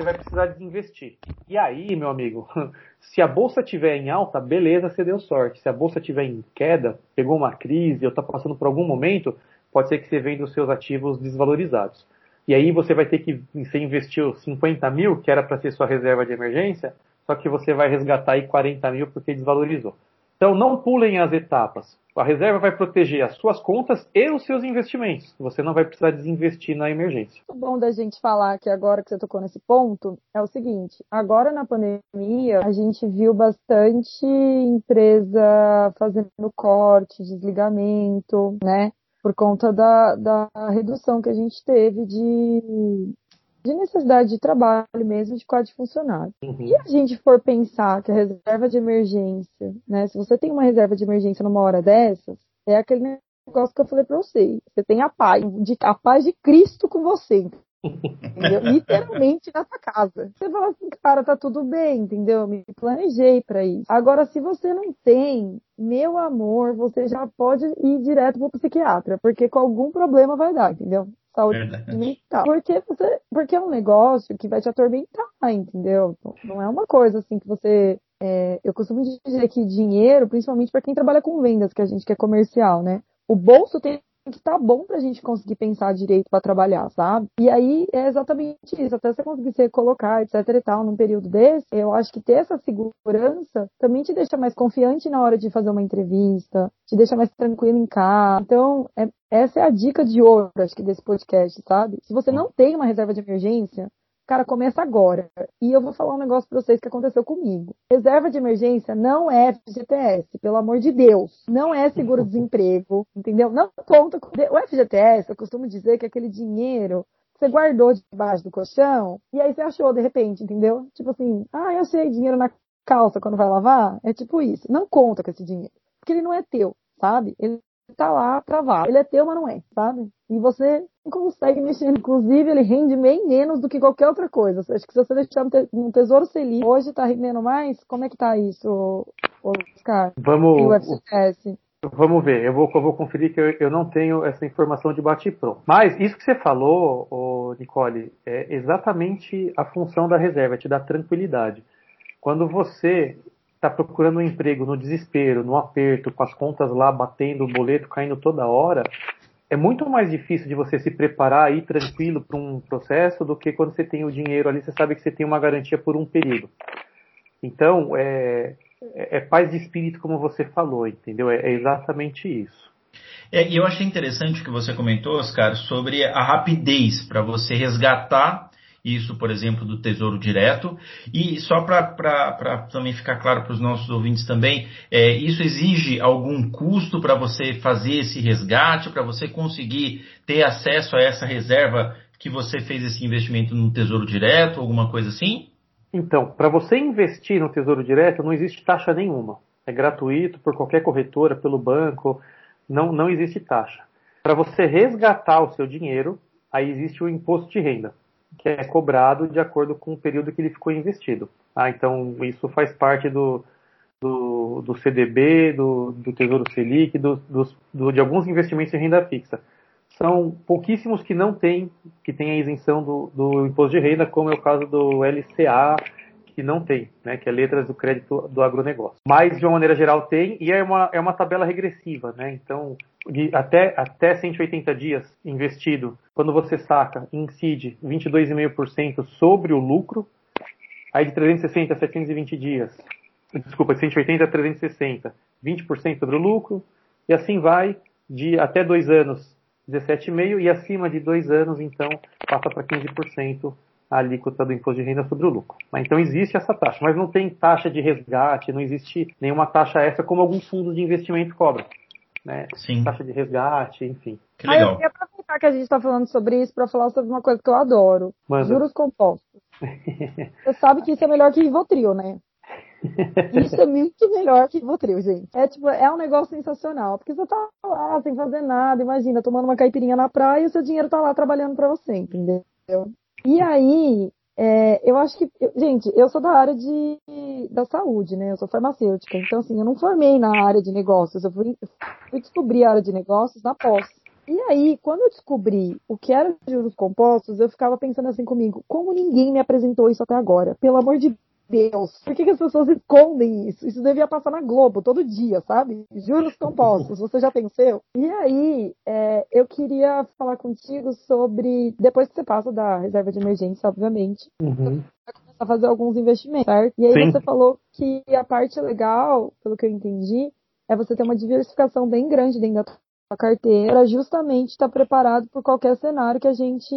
você vai precisar desinvestir. E aí, meu amigo, [laughs] se a bolsa tiver em alta, beleza, você deu sorte. Se a bolsa tiver em queda, pegou uma crise, ou está passando por algum momento, pode ser que você venda os seus ativos desvalorizados. E aí você vai ter que, você investiu 50 mil, que era para ser sua reserva de emergência, só que você vai resgatar aí 40 mil porque desvalorizou. Então não pulem as etapas. A reserva vai proteger as suas contas e os seus investimentos. Você não vai precisar desinvestir na emergência. O bom da gente falar que agora que você tocou nesse ponto é o seguinte: agora na pandemia a gente viu bastante empresa fazendo corte, desligamento, né? Por conta da, da redução que a gente teve de de necessidade de trabalho mesmo de quadro de funcionário. Uhum. E a gente for pensar que a reserva de emergência, né? Se você tem uma reserva de emergência numa hora dessas, é aquele negócio que eu falei para você. Você tem a paz, de, a paz de Cristo com você. Entendeu? [laughs] Literalmente na sua casa. Você fala assim, cara, tá tudo bem, entendeu? Me planejei para isso. Agora, se você não tem, meu amor, você já pode ir direto pro psiquiatra, porque com algum problema vai dar, entendeu? Saúde Verdade. mental. Porque, você, porque é um negócio que vai te atormentar, entendeu? Não é uma coisa assim que você. É, eu costumo dizer que dinheiro, principalmente para quem trabalha com vendas, que a gente quer comercial, né? O bolso tem que tá bom pra gente conseguir pensar direito para trabalhar, sabe? E aí é exatamente isso, até você conseguir se colocar, etc e tal, num período desse, eu acho que ter essa segurança também te deixa mais confiante na hora de fazer uma entrevista, te deixa mais tranquilo em casa. Então, é, essa é a dica de ouro, acho que, desse podcast, sabe? Se você não tem uma reserva de emergência, Cara, começa agora. E eu vou falar um negócio pra vocês que aconteceu comigo. Reserva de emergência não é FGTS, pelo amor de Deus. Não é seguro-desemprego, entendeu? Não conta com... O FGTS, eu costumo dizer que é aquele dinheiro você guardou debaixo do colchão e aí você achou de repente, entendeu? Tipo assim, ah, eu achei dinheiro na calça quando vai lavar. É tipo isso. Não conta com esse dinheiro. Porque ele não é teu, sabe? Ele tá lá travado. Ele é teu, mas não é, sabe? E você não consegue mexer. Inclusive, ele rende bem menos do que qualquer outra coisa. Acho que se você deixar no Tesouro Selic, hoje tá rendendo mais, como é que tá isso, Oscar? Vamos... E o FCS? Vamos ver, eu vou, eu vou conferir que eu, eu, não tenho essa informação de bate-pronto. Mas isso que você falou, ô, Nicole, é exatamente a função da reserva, é te dar tranquilidade. Quando você está procurando um emprego no desespero, no aperto, com as contas lá batendo, o boleto caindo toda hora, é muito mais difícil de você se preparar aí tranquilo para um processo do que quando você tem o dinheiro ali, você sabe que você tem uma garantia por um período. Então, é, é, é paz de espírito, como você falou, entendeu? É, é exatamente isso. É, e eu achei interessante o que você comentou, Oscar, sobre a rapidez para você resgatar isso, por exemplo, do Tesouro Direto. E só para também ficar claro para os nossos ouvintes também, é, isso exige algum custo para você fazer esse resgate, para você conseguir ter acesso a essa reserva que você fez esse investimento no Tesouro Direto, alguma coisa assim? Então, para você investir no Tesouro Direto, não existe taxa nenhuma. É gratuito por qualquer corretora, pelo banco, não, não existe taxa. Para você resgatar o seu dinheiro, aí existe o imposto de renda que é cobrado de acordo com o período que ele ficou investido. Ah, então isso faz parte do, do, do CDB, do, do, Tesouro Selic, do, do, de alguns investimentos em renda fixa. São pouquíssimos que não têm, que têm a isenção do, do imposto de renda, como é o caso do LCA, que não tem, né, que é letras do crédito do agronegócio. Mas, de uma maneira geral, tem, e é uma, é uma tabela regressiva, né? Então, de até, até 180 dias investido, quando você saca, incide 22,5% sobre o lucro, aí de 360 a 720 dias, desculpa, de 180 a 360, 20% sobre o lucro, e assim vai, de até dois anos 17,5% e acima de dois anos, então, passa para 15% a alíquota do imposto de renda sobre o lucro. Então existe essa taxa, mas não tem taxa de resgate, não existe nenhuma taxa extra como alguns fundos de investimento cobram. Né? Sim. Taxa de resgate, enfim. Que legal. Ah, eu queria aproveitar que a gente está falando sobre isso para falar sobre uma coisa que eu adoro. Manda. Juros compostos. [laughs] Você sabe que isso é melhor que Rivotril, né? Isso é muito melhor que Rivotril, gente. É tipo, é um negócio sensacional. Porque você tá lá sem fazer nada, imagina, tomando uma caipirinha na praia e o seu dinheiro tá lá trabalhando para você, entendeu? E aí, é, eu acho que, gente, eu sou da área de, da saúde, né? Eu sou farmacêutica. Então, assim, eu não formei na área de negócios. Eu fui, fui descobrir a área de negócios na pós. E aí, quando eu descobri o que era juros compostos, eu ficava pensando assim comigo, como ninguém me apresentou isso até agora? Pelo amor de Deus, por que, que, as pessoas escondem isso? Isso devia passar na Globo todo dia, sabe? Juros compostos, você já pensou? E aí, é, eu queria falar contigo sobre, depois que você passa da reserva de emergência, obviamente, uhum. vai começar a fazer alguns investimentos, certo? E aí Sim. você falou que a parte legal, pelo que eu entendi, é você ter uma diversificação bem grande dentro da a carteira justamente estar tá preparado por qualquer cenário que a gente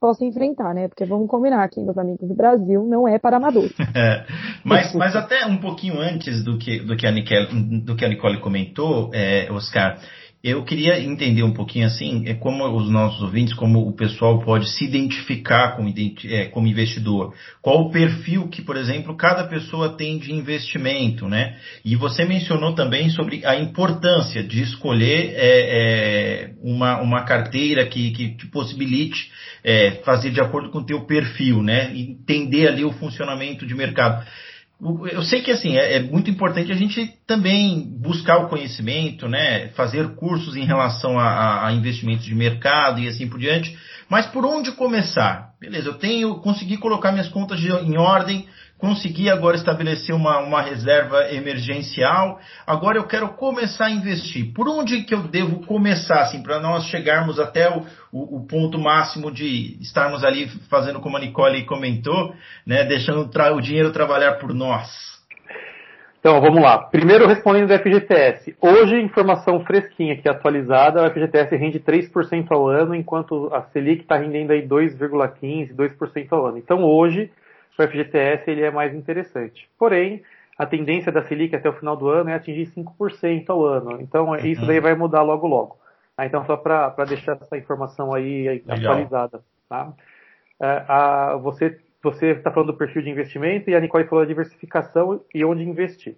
possa enfrentar, né? Porque vamos combinar aqui, meus amigos, do Brasil não é para amadores. [laughs] É, mas, mas até um pouquinho antes do que, do que, a, Nicole, do que a Nicole comentou, é, Oscar, eu queria entender um pouquinho assim, é como os nossos ouvintes, como o pessoal pode se identificar como, é, como investidor. Qual o perfil que, por exemplo, cada pessoa tem de investimento, né? E você mencionou também sobre a importância de escolher é, é, uma, uma carteira que, que te possibilite é, fazer de acordo com o teu perfil, né? Entender ali o funcionamento de mercado eu sei que assim é, é, muito importante a gente também buscar o conhecimento, né, fazer cursos em relação a, a, investimentos de mercado e assim por diante. Mas por onde começar? Beleza, eu tenho consegui colocar minhas contas de, em ordem, consegui agora estabelecer uma, uma reserva emergencial, agora eu quero começar a investir. Por onde que eu devo começar, assim, para nós chegarmos até o, o, o, ponto máximo de estarmos ali fazendo como a Nicole comentou, né, deixando o dinheiro trabalhar por nós? Então, vamos lá. Primeiro, respondendo do FGTS. Hoje, informação fresquinha aqui, atualizada, o FGTS rende 3% ao ano, enquanto a Selic está rendendo aí 2,15%, 2% ao ano. Então, hoje, o FGTS ele é mais interessante. Porém, a tendência da Selic até o final do ano é atingir 5% ao ano. Então, uhum. isso daí vai mudar logo logo. Ah, então, só para deixar essa informação aí Legal. atualizada. Tá? É, a, você está falando do perfil de investimento e a Nicole falou da diversificação e onde investir.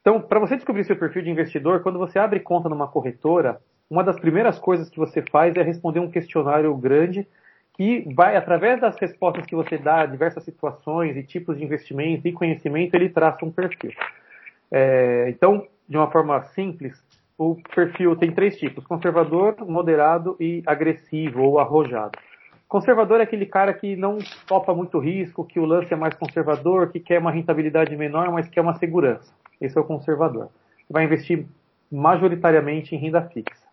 Então, para você descobrir seu perfil de investidor, quando você abre conta numa corretora, uma das primeiras coisas que você faz é responder um questionário grande que vai, através das respostas que você dá a diversas situações e tipos de investimento e conhecimento, ele traça um perfil. É, então, de uma forma simples, o perfil tem três tipos: conservador, moderado e agressivo ou arrojado. Conservador é aquele cara que não topa muito risco, que o lance é mais conservador, que quer uma rentabilidade menor, mas quer uma segurança. Esse é o conservador. Vai investir majoritariamente em renda fixa.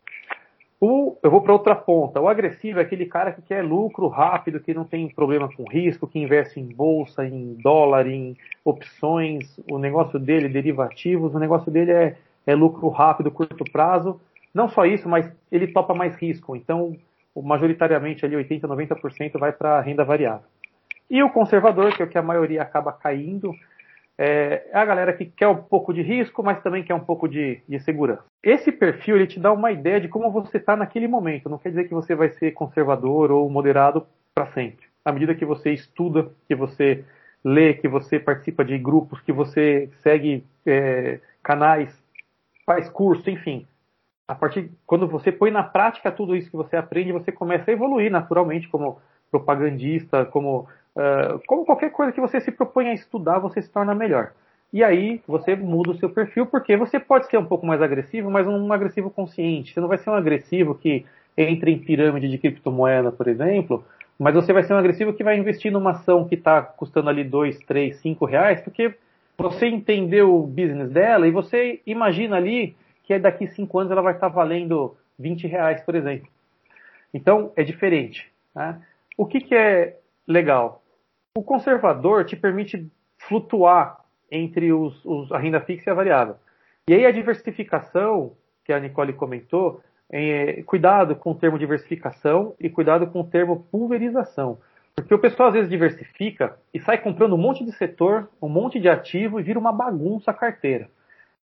O, eu vou para outra ponta. O agressivo é aquele cara que quer lucro rápido, que não tem problema com risco, que investe em bolsa, em dólar, em opções. O negócio dele, derivativos, o negócio dele é, é lucro rápido, curto prazo. Não só isso, mas ele topa mais risco. Então, majoritariamente ali 80, 90% vai para renda variável. E o conservador, que é o que a maioria acaba caindo, é, a galera que quer um pouco de risco, mas também quer um pouco de, de segurança. Esse perfil ele te dá uma ideia de como você está naquele momento. Não quer dizer que você vai ser conservador ou moderado para sempre. À medida que você estuda, que você lê, que você participa de grupos, que você segue é, canais, faz curso, enfim. A partir quando você põe na prática tudo isso que você aprende, você começa a evoluir naturalmente como propagandista, como Uh, como qualquer coisa que você se propõe a estudar, você se torna melhor. E aí você muda o seu perfil, porque você pode ser um pouco mais agressivo, mas um agressivo consciente. Você não vai ser um agressivo que entra em pirâmide de criptomoeda, por exemplo, mas você vai ser um agressivo que vai investir numa ação que está custando ali 2, 3, 5 reais, porque você entendeu o business dela e você imagina ali que daqui 5 anos ela vai estar tá valendo 20 reais, por exemplo. Então, é diferente. Né? O que, que é legal? O conservador te permite flutuar entre os, os, a renda fixa e a variável. E aí a diversificação, que a Nicole comentou, é, cuidado com o termo diversificação e cuidado com o termo pulverização. Porque o pessoal às vezes diversifica e sai comprando um monte de setor, um monte de ativo e vira uma bagunça a carteira.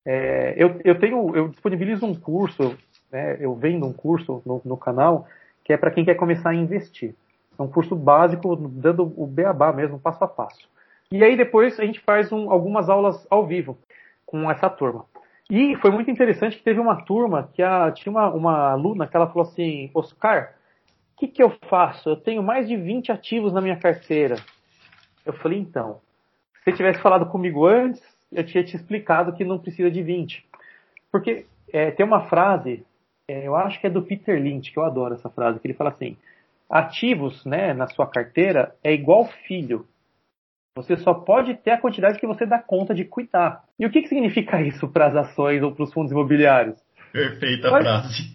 É, eu, eu, tenho, eu disponibilizo um curso, né, eu vendo um curso no, no canal que é para quem quer começar a investir. É um curso básico, dando o beabá mesmo, passo a passo. E aí depois a gente faz um, algumas aulas ao vivo com essa turma. E foi muito interessante que teve uma turma que a, tinha uma, uma aluna que ela falou assim, Oscar, o que, que eu faço? Eu tenho mais de 20 ativos na minha carteira. Eu falei, então, se você tivesse falado comigo antes, eu tinha te explicado que não precisa de 20. Porque é, tem uma frase, é, eu acho que é do Peter Lynch, que eu adoro essa frase, que ele fala assim, ativos né, na sua carteira é igual filho. Você só pode ter a quantidade que você dá conta de cuidar. E o que, que significa [laughs] isso para as ações ou para os fundos imobiliários? Perfeita Mas, frase.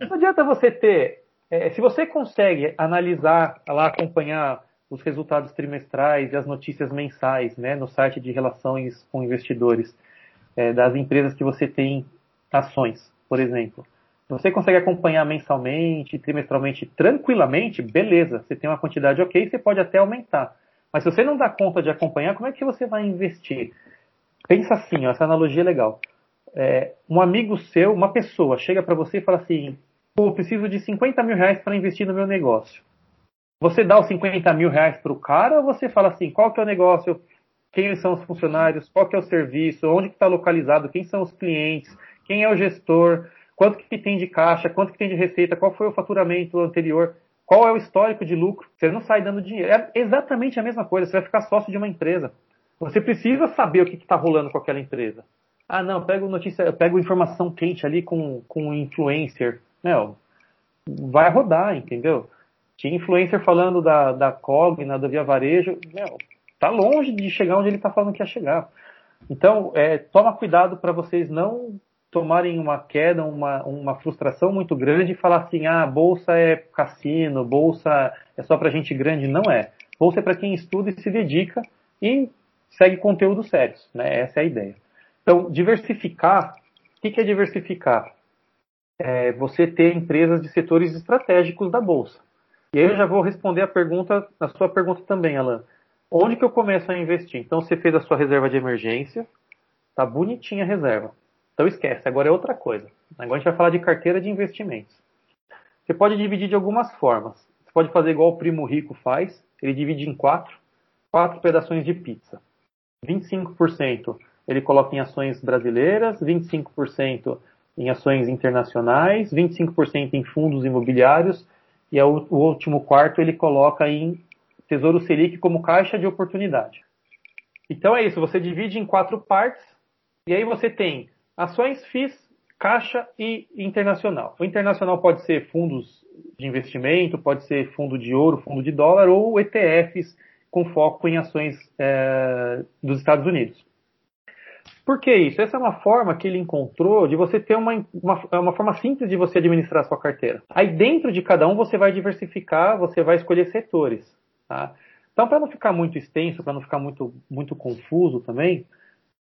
[laughs] Não adianta você ter. É, se você consegue analisar, lá acompanhar os resultados trimestrais e as notícias mensais né, no site de relações com investidores é, das empresas que você tem ações, por exemplo. Se você consegue acompanhar mensalmente, trimestralmente, tranquilamente, beleza, você tem uma quantidade ok, você pode até aumentar. Mas se você não dá conta de acompanhar, como é que você vai investir? Pensa assim, ó, essa analogia é legal. É, um amigo seu, uma pessoa, chega para você e fala assim: pô, preciso de 50 mil reais para investir no meu negócio. Você dá os 50 mil reais para o cara ou você fala assim: qual que é o negócio? Quem são os funcionários? Qual que é o serviço? Onde está localizado? Quem são os clientes? Quem é o gestor? Quanto que tem de caixa? Quanto que tem de receita? Qual foi o faturamento anterior? Qual é o histórico de lucro? Você não sai dando dinheiro. É exatamente a mesma coisa. Você vai ficar sócio de uma empresa. Você precisa saber o que está rolando com aquela empresa. Ah, não, pego notícia, pego informação quente ali com, com influencer. Meu, vai rodar, entendeu? Tinha influencer falando da, da Cogna, da Via Varejo. Meu, tá longe de chegar onde ele está falando que ia chegar. Então, é, toma cuidado para vocês não tomarem uma queda, uma, uma frustração muito grande e falar assim, ah, bolsa é cassino, bolsa é só para gente grande. Não é. Bolsa é para quem estuda e se dedica e segue conteúdos sérios. Né? Essa é a ideia. Então, diversificar, o que, é diversificar? É você ter empresas de setores estratégicos da bolsa. E aí eu já vou responder a pergunta, a sua pergunta também, Alan. Onde que eu começo a investir? Então você fez a sua reserva de emergência, tá bonitinha a reserva. Então esquece, agora é outra coisa. Agora a gente vai falar de carteira de investimentos. Você pode dividir de algumas formas. Você pode fazer igual o primo rico faz, ele divide em quatro, quatro pedaços de pizza. 25% ele coloca em ações brasileiras, 25% em ações internacionais, 25% em fundos imobiliários e o último quarto ele coloca em Tesouro Selic como caixa de oportunidade. Então é isso, você divide em quatro partes e aí você tem Ações, FIIs, Caixa e Internacional. O internacional pode ser fundos de investimento, pode ser fundo de ouro, fundo de dólar ou ETFs com foco em ações é, dos Estados Unidos. Por que isso? Essa é uma forma que ele encontrou de você ter uma, uma, uma forma simples de você administrar a sua carteira. Aí dentro de cada um você vai diversificar, você vai escolher setores. Tá? Então, para não ficar muito extenso, para não ficar muito, muito confuso também,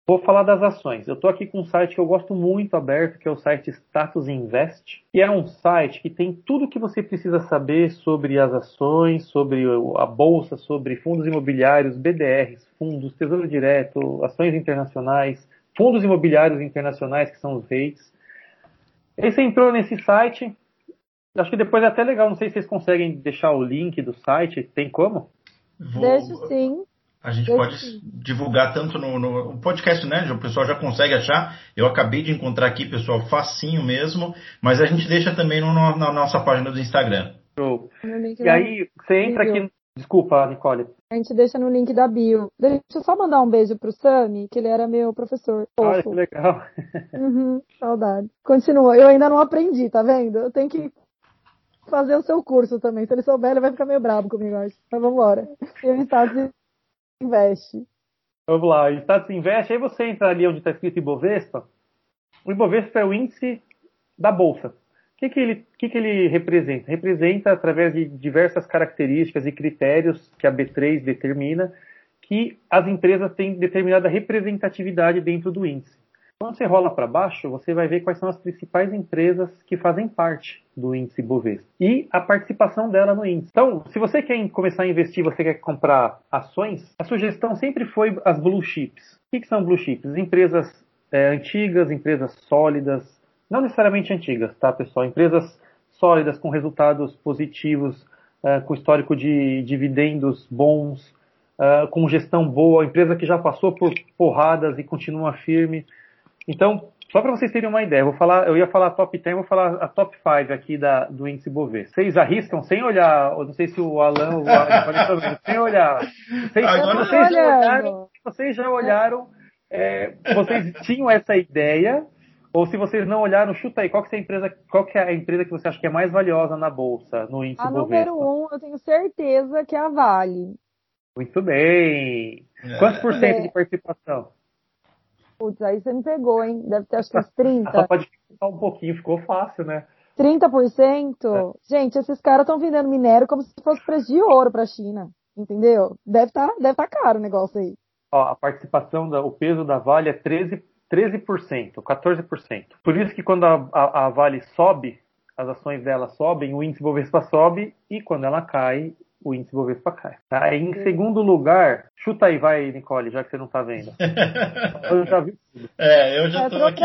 Vou falar das ações. Eu estou aqui com um site que eu gosto muito aberto, que é o site Status Invest, e é um site que tem tudo o que você precisa saber sobre as ações, sobre a bolsa, sobre fundos imobiliários, BDRs, fundos, tesouro direto, ações internacionais, fundos imobiliários internacionais, que são os REITs. Você entrou nesse site, acho que depois é até legal, não sei se vocês conseguem deixar o link do site, tem como? Deixo sim. A gente eu pode sim. divulgar tanto no, no, podcast, né? O pessoal já consegue achar. Eu acabei de encontrar aqui, pessoal, facinho mesmo. Mas a gente deixa também no, na nossa página do Instagram. Show. E aí, você entra aqui. Desculpa, Nicole. A gente deixa no link da bio. Deixa eu só mandar um beijo pro Sami, que ele era meu professor. Olha que legal. [laughs] Uhum, saudade. Continua. Eu ainda não aprendi, tá vendo? Eu tenho que fazer o seu curso também. Se ele souber, ele vai ficar meio bravo comigo, acho. Mas vamos embora. Eu estado Investe. Vamos lá, Status Invest, aí você entra ali onde está escrito Ibovespa. O Ibovespa é o índice da Bolsa. O que, que, ele, que, que ele representa? Representa, através de diversas características e critérios que a B3 determina, que as empresas têm determinada representatividade dentro do índice. Quando você rola para baixo, você vai ver quais são as principais empresas que fazem parte do índice Bovespa e a participação dela no índice. Então, se você quer começar a investir, você quer comprar ações, a sugestão sempre foi as blue chips. O que, são blue chips? Empresas é, antigas, empresas sólidas, não necessariamente antigas, tá, pessoal? Empresas sólidas com resultados positivos, é, com histórico de dividendos bons, é, com gestão boa, empresa que já passou por porradas e continua firme. Então, só para vocês terem uma ideia, eu, vou falar, eu ia falar top 10, vou falar a top 5 aqui da, do índice Bovespa. Vocês arriscam sem olhar, eu não sei se o Alan ou o Alan [laughs] sem olhar. Vocês, Agora vocês, já olharam, vocês já olharam, é, vocês tinham essa ideia, ou se vocês não olharam, chuta aí, qual que é a empresa, qual que é a empresa que você acha que é mais valiosa na bolsa, no índice a Bovespa? A número um, eu tenho certeza que é a Vale. Muito bem. Quantos por cento de participação? Putz, aí você me pegou, hein? Deve ter acho que uns [laughs] 30. Só pode ficar um pouquinho, ficou fácil, né? 30%? É. Gente, esses caras estão vendendo minério como se fosse preço de ouro para a China. Entendeu? Deve estar tá, deve tá caro o negócio aí. Ó, a participação, da, o peso da Vale é 13, 13%, 14%. Por isso que quando a, a, a Vale sobe, as ações dela sobem, o índice Bovespa sobe, e quando ela cai, o índice Bovespa cai. Tá? Em segundo lugar, chuta aí, vai, Nicole, já que você não está vendo. eu já vi tudo. [laughs] É, eu já tô aqui.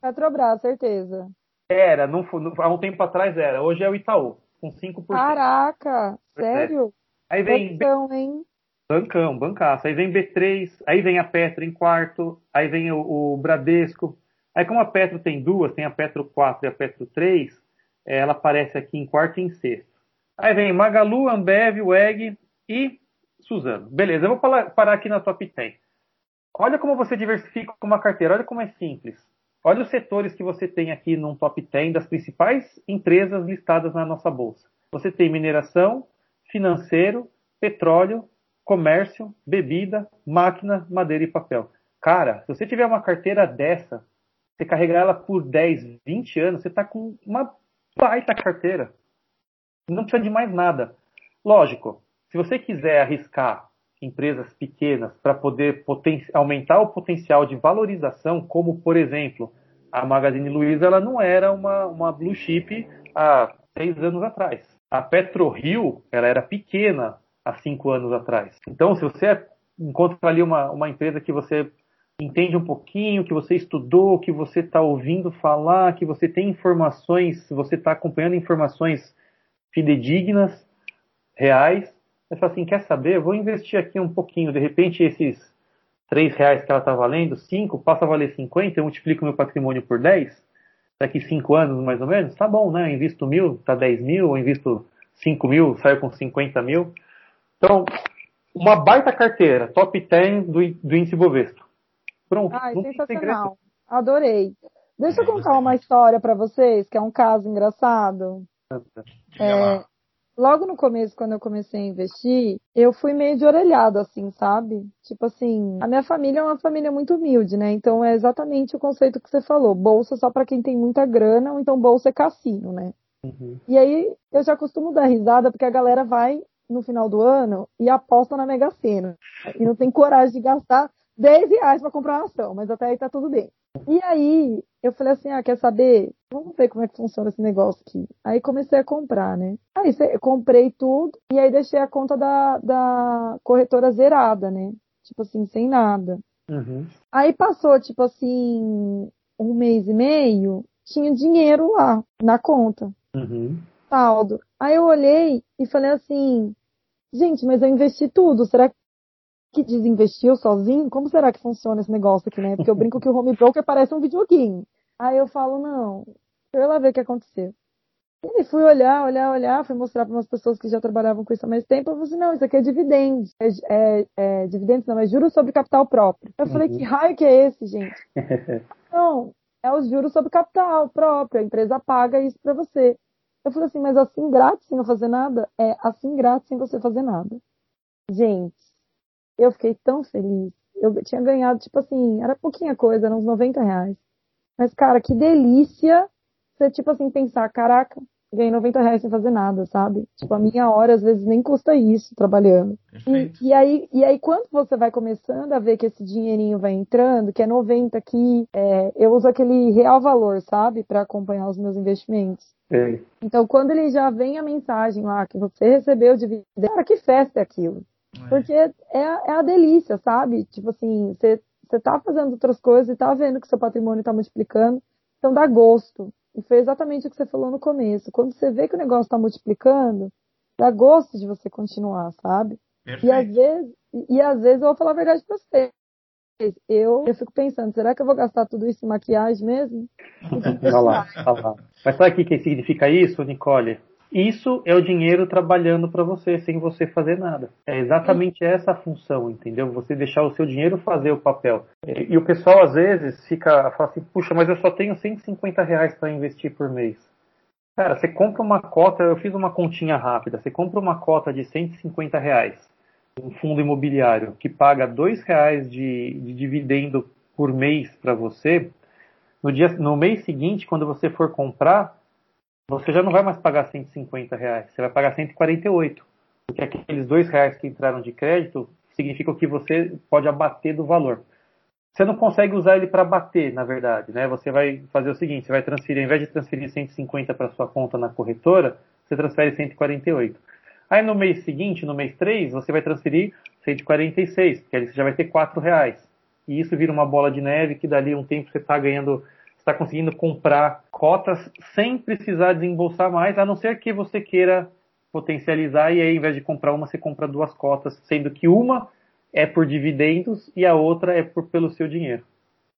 Petrobras, certeza. Era, não, há um tempo atrás era. Hoje é o Itaú, com 5%. Caraca, sério? Aí vem... Bancão, hein? Bancão, bancaço. Aí vem B3, aí vem a Petro em quarto, aí vem o, o Bradesco. Aí como a Petro tem duas, tem a Petro 4 e a Petro 3, ela aparece aqui em quarto e em sexto. Aí vem Magalu, Ambev, WEG e Suzano. Beleza, eu vou parar aqui na top 10. Olha como você diversifica uma carteira, olha como é simples. Olha os setores que você tem aqui num top 10 das principais empresas listadas na nossa bolsa. Você tem mineração, financeiro, petróleo, comércio, bebida, máquina, madeira e papel. Cara, se você tiver uma carteira dessa, você carregar ela por 10, 20 anos, você está com uma baita carteira. Não precisa de mais nada. Lógico, se você quiser arriscar empresas pequenas para poder aumentar o potencial de valorização, como por exemplo a Magazine Luiza, ela não era uma, uma blue chip há seis anos atrás. A PetroRio, ela era pequena há cinco anos atrás. Então, se você encontra ali uma, uma empresa que você entende um pouquinho, que você estudou, que você está ouvindo falar, que você tem informações, você está acompanhando informações fidedignas, reais. Você fala assim, quer saber? Eu vou investir aqui um pouquinho. De repente, esses 3 reais que ela está valendo, 5, passa a valer 50, eu multiplico meu patrimônio por 10, daqui 5 anos mais ou menos, tá bom, né? Eu invisto mil, tá 10 mil, eu invisto 5 mil, saio com 50 mil. Então, uma baita carteira, top 10 do, do índice Bovespa. Pronto. Ai, sensacional. Adorei. Deixa eu contar uma história para vocês, que é um caso engraçado. É, logo no começo, quando eu comecei a investir, eu fui meio de orelhado, assim, sabe? Tipo assim, a minha família é uma família muito humilde, né? Então é exatamente o conceito que você falou. Bolsa só para quem tem muita grana, ou então bolsa é cassino, né? Uhum. E aí eu já costumo dar risada porque a galera vai no final do ano e aposta na Mega Sena. E não tem coragem de gastar 10 reais para comprar uma ação, mas até aí tá tudo bem. E aí, eu falei assim, ah, quer saber? Vamos ver como é que funciona esse negócio aqui. Aí comecei a comprar, né? Aí comprei tudo e aí deixei a conta da, da corretora zerada, né? Tipo assim, sem nada. Uhum. Aí passou, tipo assim, um mês e meio, tinha dinheiro lá na conta. Uhum. Saldo. Aí eu olhei e falei assim, gente, mas eu investi tudo, será que desinvestiu sozinho? Como será que funciona esse negócio aqui, né? Porque eu brinco que o home broker parece um videogame. Aí eu falo, não, deixa eu lá ver o que aconteceu. E fui olhar, olhar, olhar, fui mostrar para umas pessoas que já trabalhavam com isso há mais tempo. Eu falei assim, não, isso aqui é dividendos. É, é, é dividendos, não, é juros sobre capital próprio. Eu uhum. falei, que raio que é esse, gente? [laughs] não, é os juros sobre capital próprio. A empresa paga isso para você. Eu falei assim, mas assim grátis sem eu fazer nada? É, assim grátis sem você fazer nada. Gente, eu fiquei tão feliz. Eu tinha ganhado, tipo assim, era pouquinha coisa, eram uns 90 reais. Mas, cara, que delícia você, tipo assim, pensar, caraca, ganhei 90 reais sem fazer nada, sabe? Tipo, a minha hora às vezes nem custa isso trabalhando. E, e, aí, e aí, quando você vai começando a ver que esse dinheirinho vai entrando, que é 90 aqui, é, eu uso aquele real valor, sabe? para acompanhar os meus investimentos. É. Então, quando ele já vem a mensagem lá que você recebeu de vida, cara, que festa é aquilo? É. Porque é, é a delícia, sabe? Tipo assim, você, tá fazendo outras coisas e tá vendo que seu patrimônio tá multiplicando, então dá gosto. E foi exatamente o que você falou no começo. Quando você vê que o negócio está multiplicando, dá gosto de você continuar, sabe? Perfeito. E às vezes, e às vezes eu vou falar a verdade para você. Eu, eu fico pensando, será que eu vou gastar tudo isso em maquiagem mesmo? [laughs] Olha lá, olha lá. Mas sabe o que significa isso, Nicole? Isso é o dinheiro trabalhando para você, sem você fazer nada. É exatamente essa a função, entendeu? Você deixar o seu dinheiro fazer o papel. E, o pessoal às vezes fica, fala assim, puxa, mas eu só tenho 150 reais para investir por mês. Cara, você compra uma cota, eu fiz uma continha rápida, você compra uma cota de 150 reais, um fundo imobiliário que paga dois reais de, de dividendo por mês para você, no, dia, no mês seguinte, quando você for comprar, você já não vai mais pagar 150 reais, você vai pagar 148. Porque aqueles dois reais que entraram de crédito significa que você pode abater do valor. Você não consegue usar ele para bater, na verdade, né? Você vai fazer o seguinte, você vai transferir, ao invés de transferir 150 para sua conta na corretora, você transfere 148. Aí no mês seguinte, no mês 3, você vai transferir 146, porque aí você já vai ter 4 reais. E isso vira uma bola de neve que dali um tempo você está ganhando está conseguindo comprar cotas sem precisar desembolsar mais, a não ser que você queira potencializar e aí, ao invés de comprar uma, você compra duas cotas, sendo que uma é por dividendos e a outra é por, pelo seu dinheiro.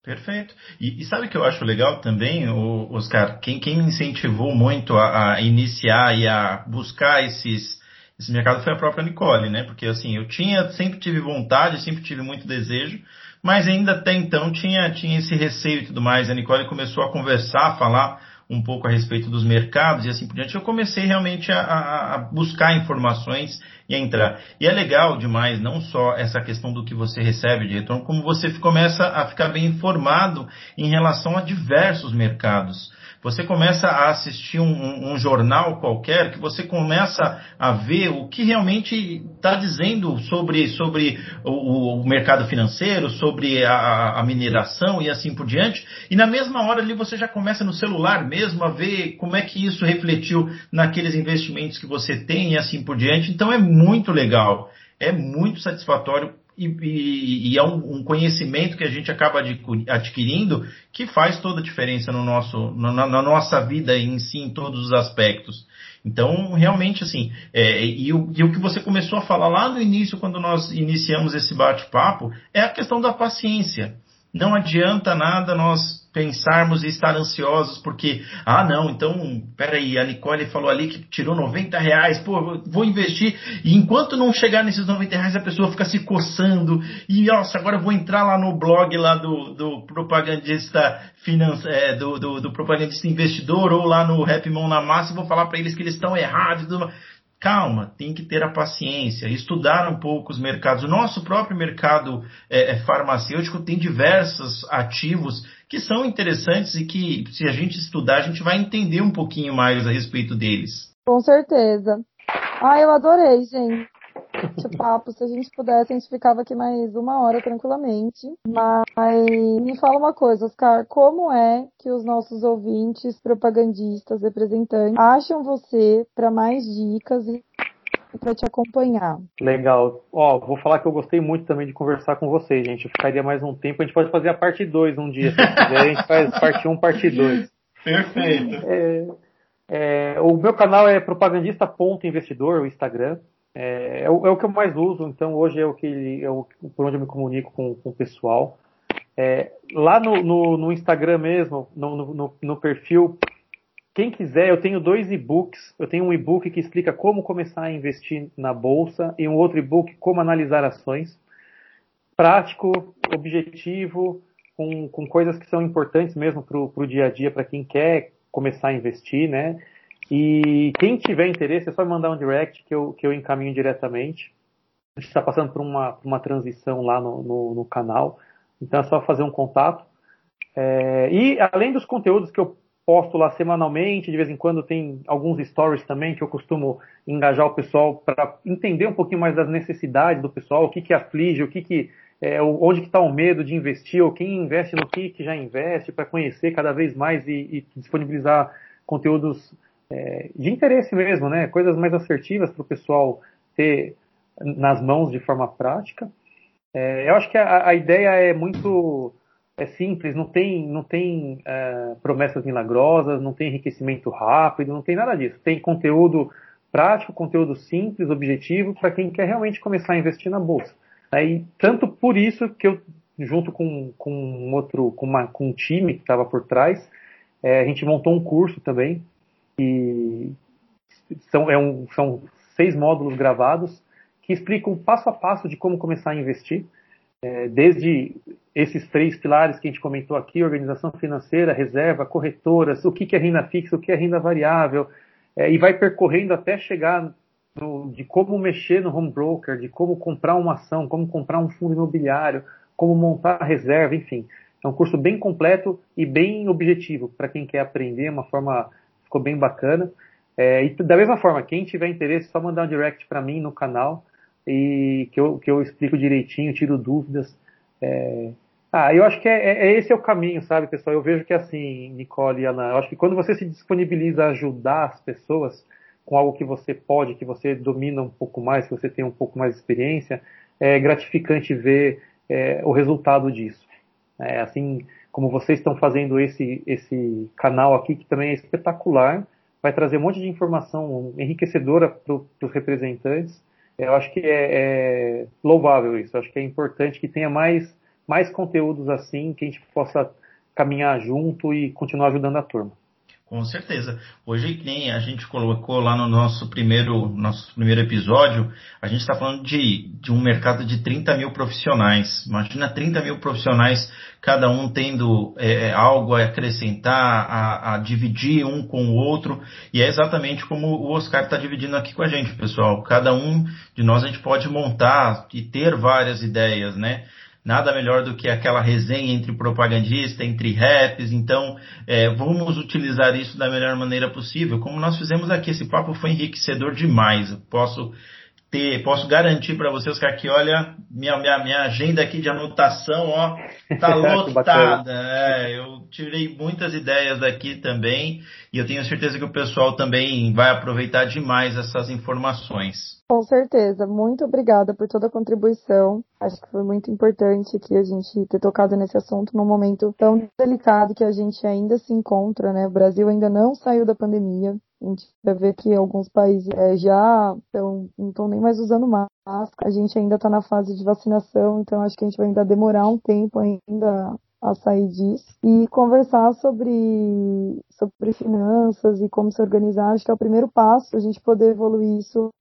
Perfeito. E, e sabe o que eu acho legal também, Oscar? Quem, quem me incentivou muito a, a iniciar e a buscar esses, esse mercado foi a própria Nicole, né? Porque assim, eu tinha, sempre tive vontade, sempre tive muito desejo, mas ainda até então tinha, tinha esse receio e tudo mais. A Nicole começou a conversar, a falar um pouco a respeito dos mercados e assim por diante. Eu comecei realmente a, a buscar informações e a entrar. E é legal demais, não só essa questão do que você recebe de retorno, como você começa a ficar bem informado em relação a diversos mercados. Você começa a assistir um, um, jornal qualquer, que você começa a ver o que realmente está dizendo sobre, sobre o, o, mercado financeiro, sobre a, a, mineração e assim por diante. E na mesma hora ali você já começa no celular mesmo a ver como é que isso refletiu naqueles investimentos que você tem e assim por diante. Então é muito legal. É muito satisfatório e, e, e, é um, um, conhecimento que a gente acaba adquirindo que faz toda a diferença no nosso, na, na nossa vida em si, em todos os aspectos. Então, realmente, assim, é, e, o, e o que você começou a falar lá no início, quando nós iniciamos esse bate-papo, é a questão da paciência. Não adianta nada nós pensarmos e estar ansiosos porque, ah, não, então, peraí, a Nicole falou ali que tirou 90 reais, pô, vou investir, e enquanto não chegar nesses 90 reais, a pessoa fica se coçando, e nossa, agora eu vou entrar lá no blog lá do, do propagandista finance, é, do, do, do, propagandista investidor, ou lá no Rap Mão na Massa, e vou falar para eles que eles estão errados, calma, tem que ter a paciência, estudar um pouco os mercados. O nosso próprio mercado é, é, farmacêutico tem diversos ativos que são interessantes e que, se a gente estudar, a gente vai entender um pouquinho mais a respeito deles. Com certeza. Ah, eu adorei, gente de papo. Se a gente pudesse, a gente ficava aqui mais uma hora tranquilamente. Mas me fala uma coisa, Oscar, como é que os nossos ouvintes, propagandistas, representantes, acham você para mais dicas e para te acompanhar. Legal. Ó, vou falar que eu gostei muito também de conversar com vocês, gente. Eu ficaria mais um tempo. A gente pode fazer a parte 2 um dia, se quiser. A gente faz parte 1, um, parte 2. Perfeito. É, é, o meu canal é propagandista.investidor, o Instagram. É, é, o, é, o, que eu mais uso, então hoje é o que é o, por onde eu me comunico com, com o pessoal. É, lá no, no, no, Instagram mesmo, no, no, no, perfil, quem quiser, eu tenho dois e-books. Eu tenho um e-book que explica como começar a investir na bolsa e um outro e-book como analisar ações. Prático, objetivo, com, com coisas que são importantes mesmo para o dia a dia, para quem quer começar a investir, né? E quem tiver interesse é só mandar um direct que eu, que eu encaminho diretamente. A gente está passando por uma, uma transição lá no, no, no, canal, então é só fazer um contato. É, e além dos conteúdos que eu posto lá semanalmente, de vez em quando tem alguns stories também que eu costumo engajar o pessoal para entender um pouquinho mais das necessidades do pessoal, o que que aflige, o que que é, onde que está o medo de investir, ou quem investe no que, que já investe, para conhecer cada vez mais e, e disponibilizar conteúdos é, de interesse mesmo, né? Coisas mais assertivas para o pessoal ter nas mãos de forma prática. É, eu acho que a, a, ideia é muito é simples, não tem, não tem é, promessas milagrosas, não tem enriquecimento rápido, não tem nada disso. Tem conteúdo prático, conteúdo simples, objetivo, para quem quer realmente começar a investir na bolsa. Aí, tanto por isso que eu, junto com, com outro, com, uma, com um time que estava por trás, é, a gente montou um curso também, e são, é um, são seis módulos gravados que explicam passo a passo de como começar a investir, é, desde esses três pilares que a gente comentou aqui, organização financeira, reserva, corretoras, o que, é renda fixa, o que é renda variável, é, e vai percorrendo até chegar no, de como mexer no home broker, de como comprar uma ação, como comprar um fundo imobiliário, como montar a reserva, enfim. É um curso bem completo e bem objetivo para quem quer aprender, uma forma ficou bem bacana. É, e da mesma forma, quem tiver interesse, só mandar um direct para mim no canal e que eu, que eu explico direitinho, tiro dúvidas. É... Ah, eu acho que é, é, é, esse é o caminho, sabe, pessoal? Eu vejo que assim, Nicole e Ana, eu acho que quando você se disponibiliza a ajudar as pessoas, com algo que você pode, que você domina um pouco mais, que você tem um pouco mais de experiência, é gratificante ver é, o resultado disso. É, assim como vocês estão fazendo esse, esse canal aqui, que também é espetacular, vai trazer um monte de informação enriquecedora para os representantes. Eu acho que é, é, louvável isso. Eu acho que é importante que tenha mais, mais conteúdos assim, que a gente possa caminhar junto e continuar ajudando a turma. Com certeza. Hoje, nem a gente colocou lá no nosso primeiro, nosso primeiro episódio, a gente está falando de, de um mercado de 30 mil profissionais. Imagina 30 mil profissionais, cada um tendo é, é, algo a acrescentar, a, a, dividir um com o outro. E é exatamente como o Oscar está dividindo aqui com a gente, pessoal. Cada um de nós a gente pode montar e ter várias ideias, né? Nada melhor do que aquela resenha entre propagandista, entre raps. Então, é, vamos utilizar isso da melhor maneira possível. Como nós fizemos aqui, esse papo foi enriquecedor demais. Eu posso ter, posso garantir para vocês que aqui, olha, minha, minha, minha agenda aqui de anotação, ó, tá [laughs] lotada. É, eu tirei muitas ideias daqui também e eu tenho certeza que o pessoal também vai aproveitar demais essas informações. Com certeza. Muito obrigada por toda a contribuição. Acho que foi muito importante que a gente ter tocado nesse assunto num momento tão delicado que a gente ainda se encontra, né? O Brasil ainda não saiu da pandemia. A gente vai ver que alguns países é, já tão, não estão nem mais usando máscara. A gente ainda está na fase de vacinação, então acho que a gente vai ainda demorar um tempo ainda a sair disso e conversar sobre, sobre finanças e como se organizar. Acho que é o primeiro passo a gente poder evoluir isso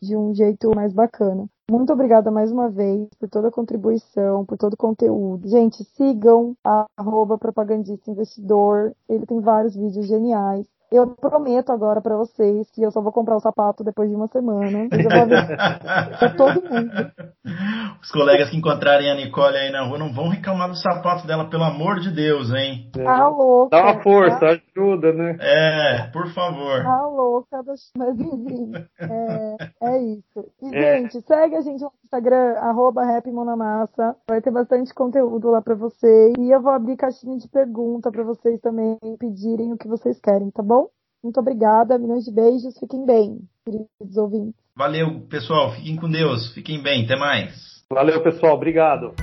de um jeito mais bacana. Muito obrigada mais uma vez por toda a contribuição, por todo o conteúdo. Gente, sigam a propagandista investidor. Ele tem vários vídeos geniais. Eu prometo agora para vocês que eu só vou comprar o sapato depois de uma semana. Eu vou ver todo mundo. [laughs] Os colegas que encontrarem a Nicole aí na rua não vão reclamar do sapato dela, pelo amor de Deus, hein? É. Tá louca. Dá uma força, tá? ajuda, né? É, por favor. Tá louca, mas enfim. É, [laughs] é isso. E, é. gente, segue a gente no Instagram, arroba Monamassa. Vai ter bastante conteúdo lá para vocês. E eu vou abrir caixinha de pergunta para vocês também pedirem o que vocês querem, tá bom? Muito obrigada, milhões de beijos, fiquem bem, queridos ouvintes. Valeu, pessoal, fiquem com Deus, fiquem bem, até mais. Valeu, pessoal, obrigado.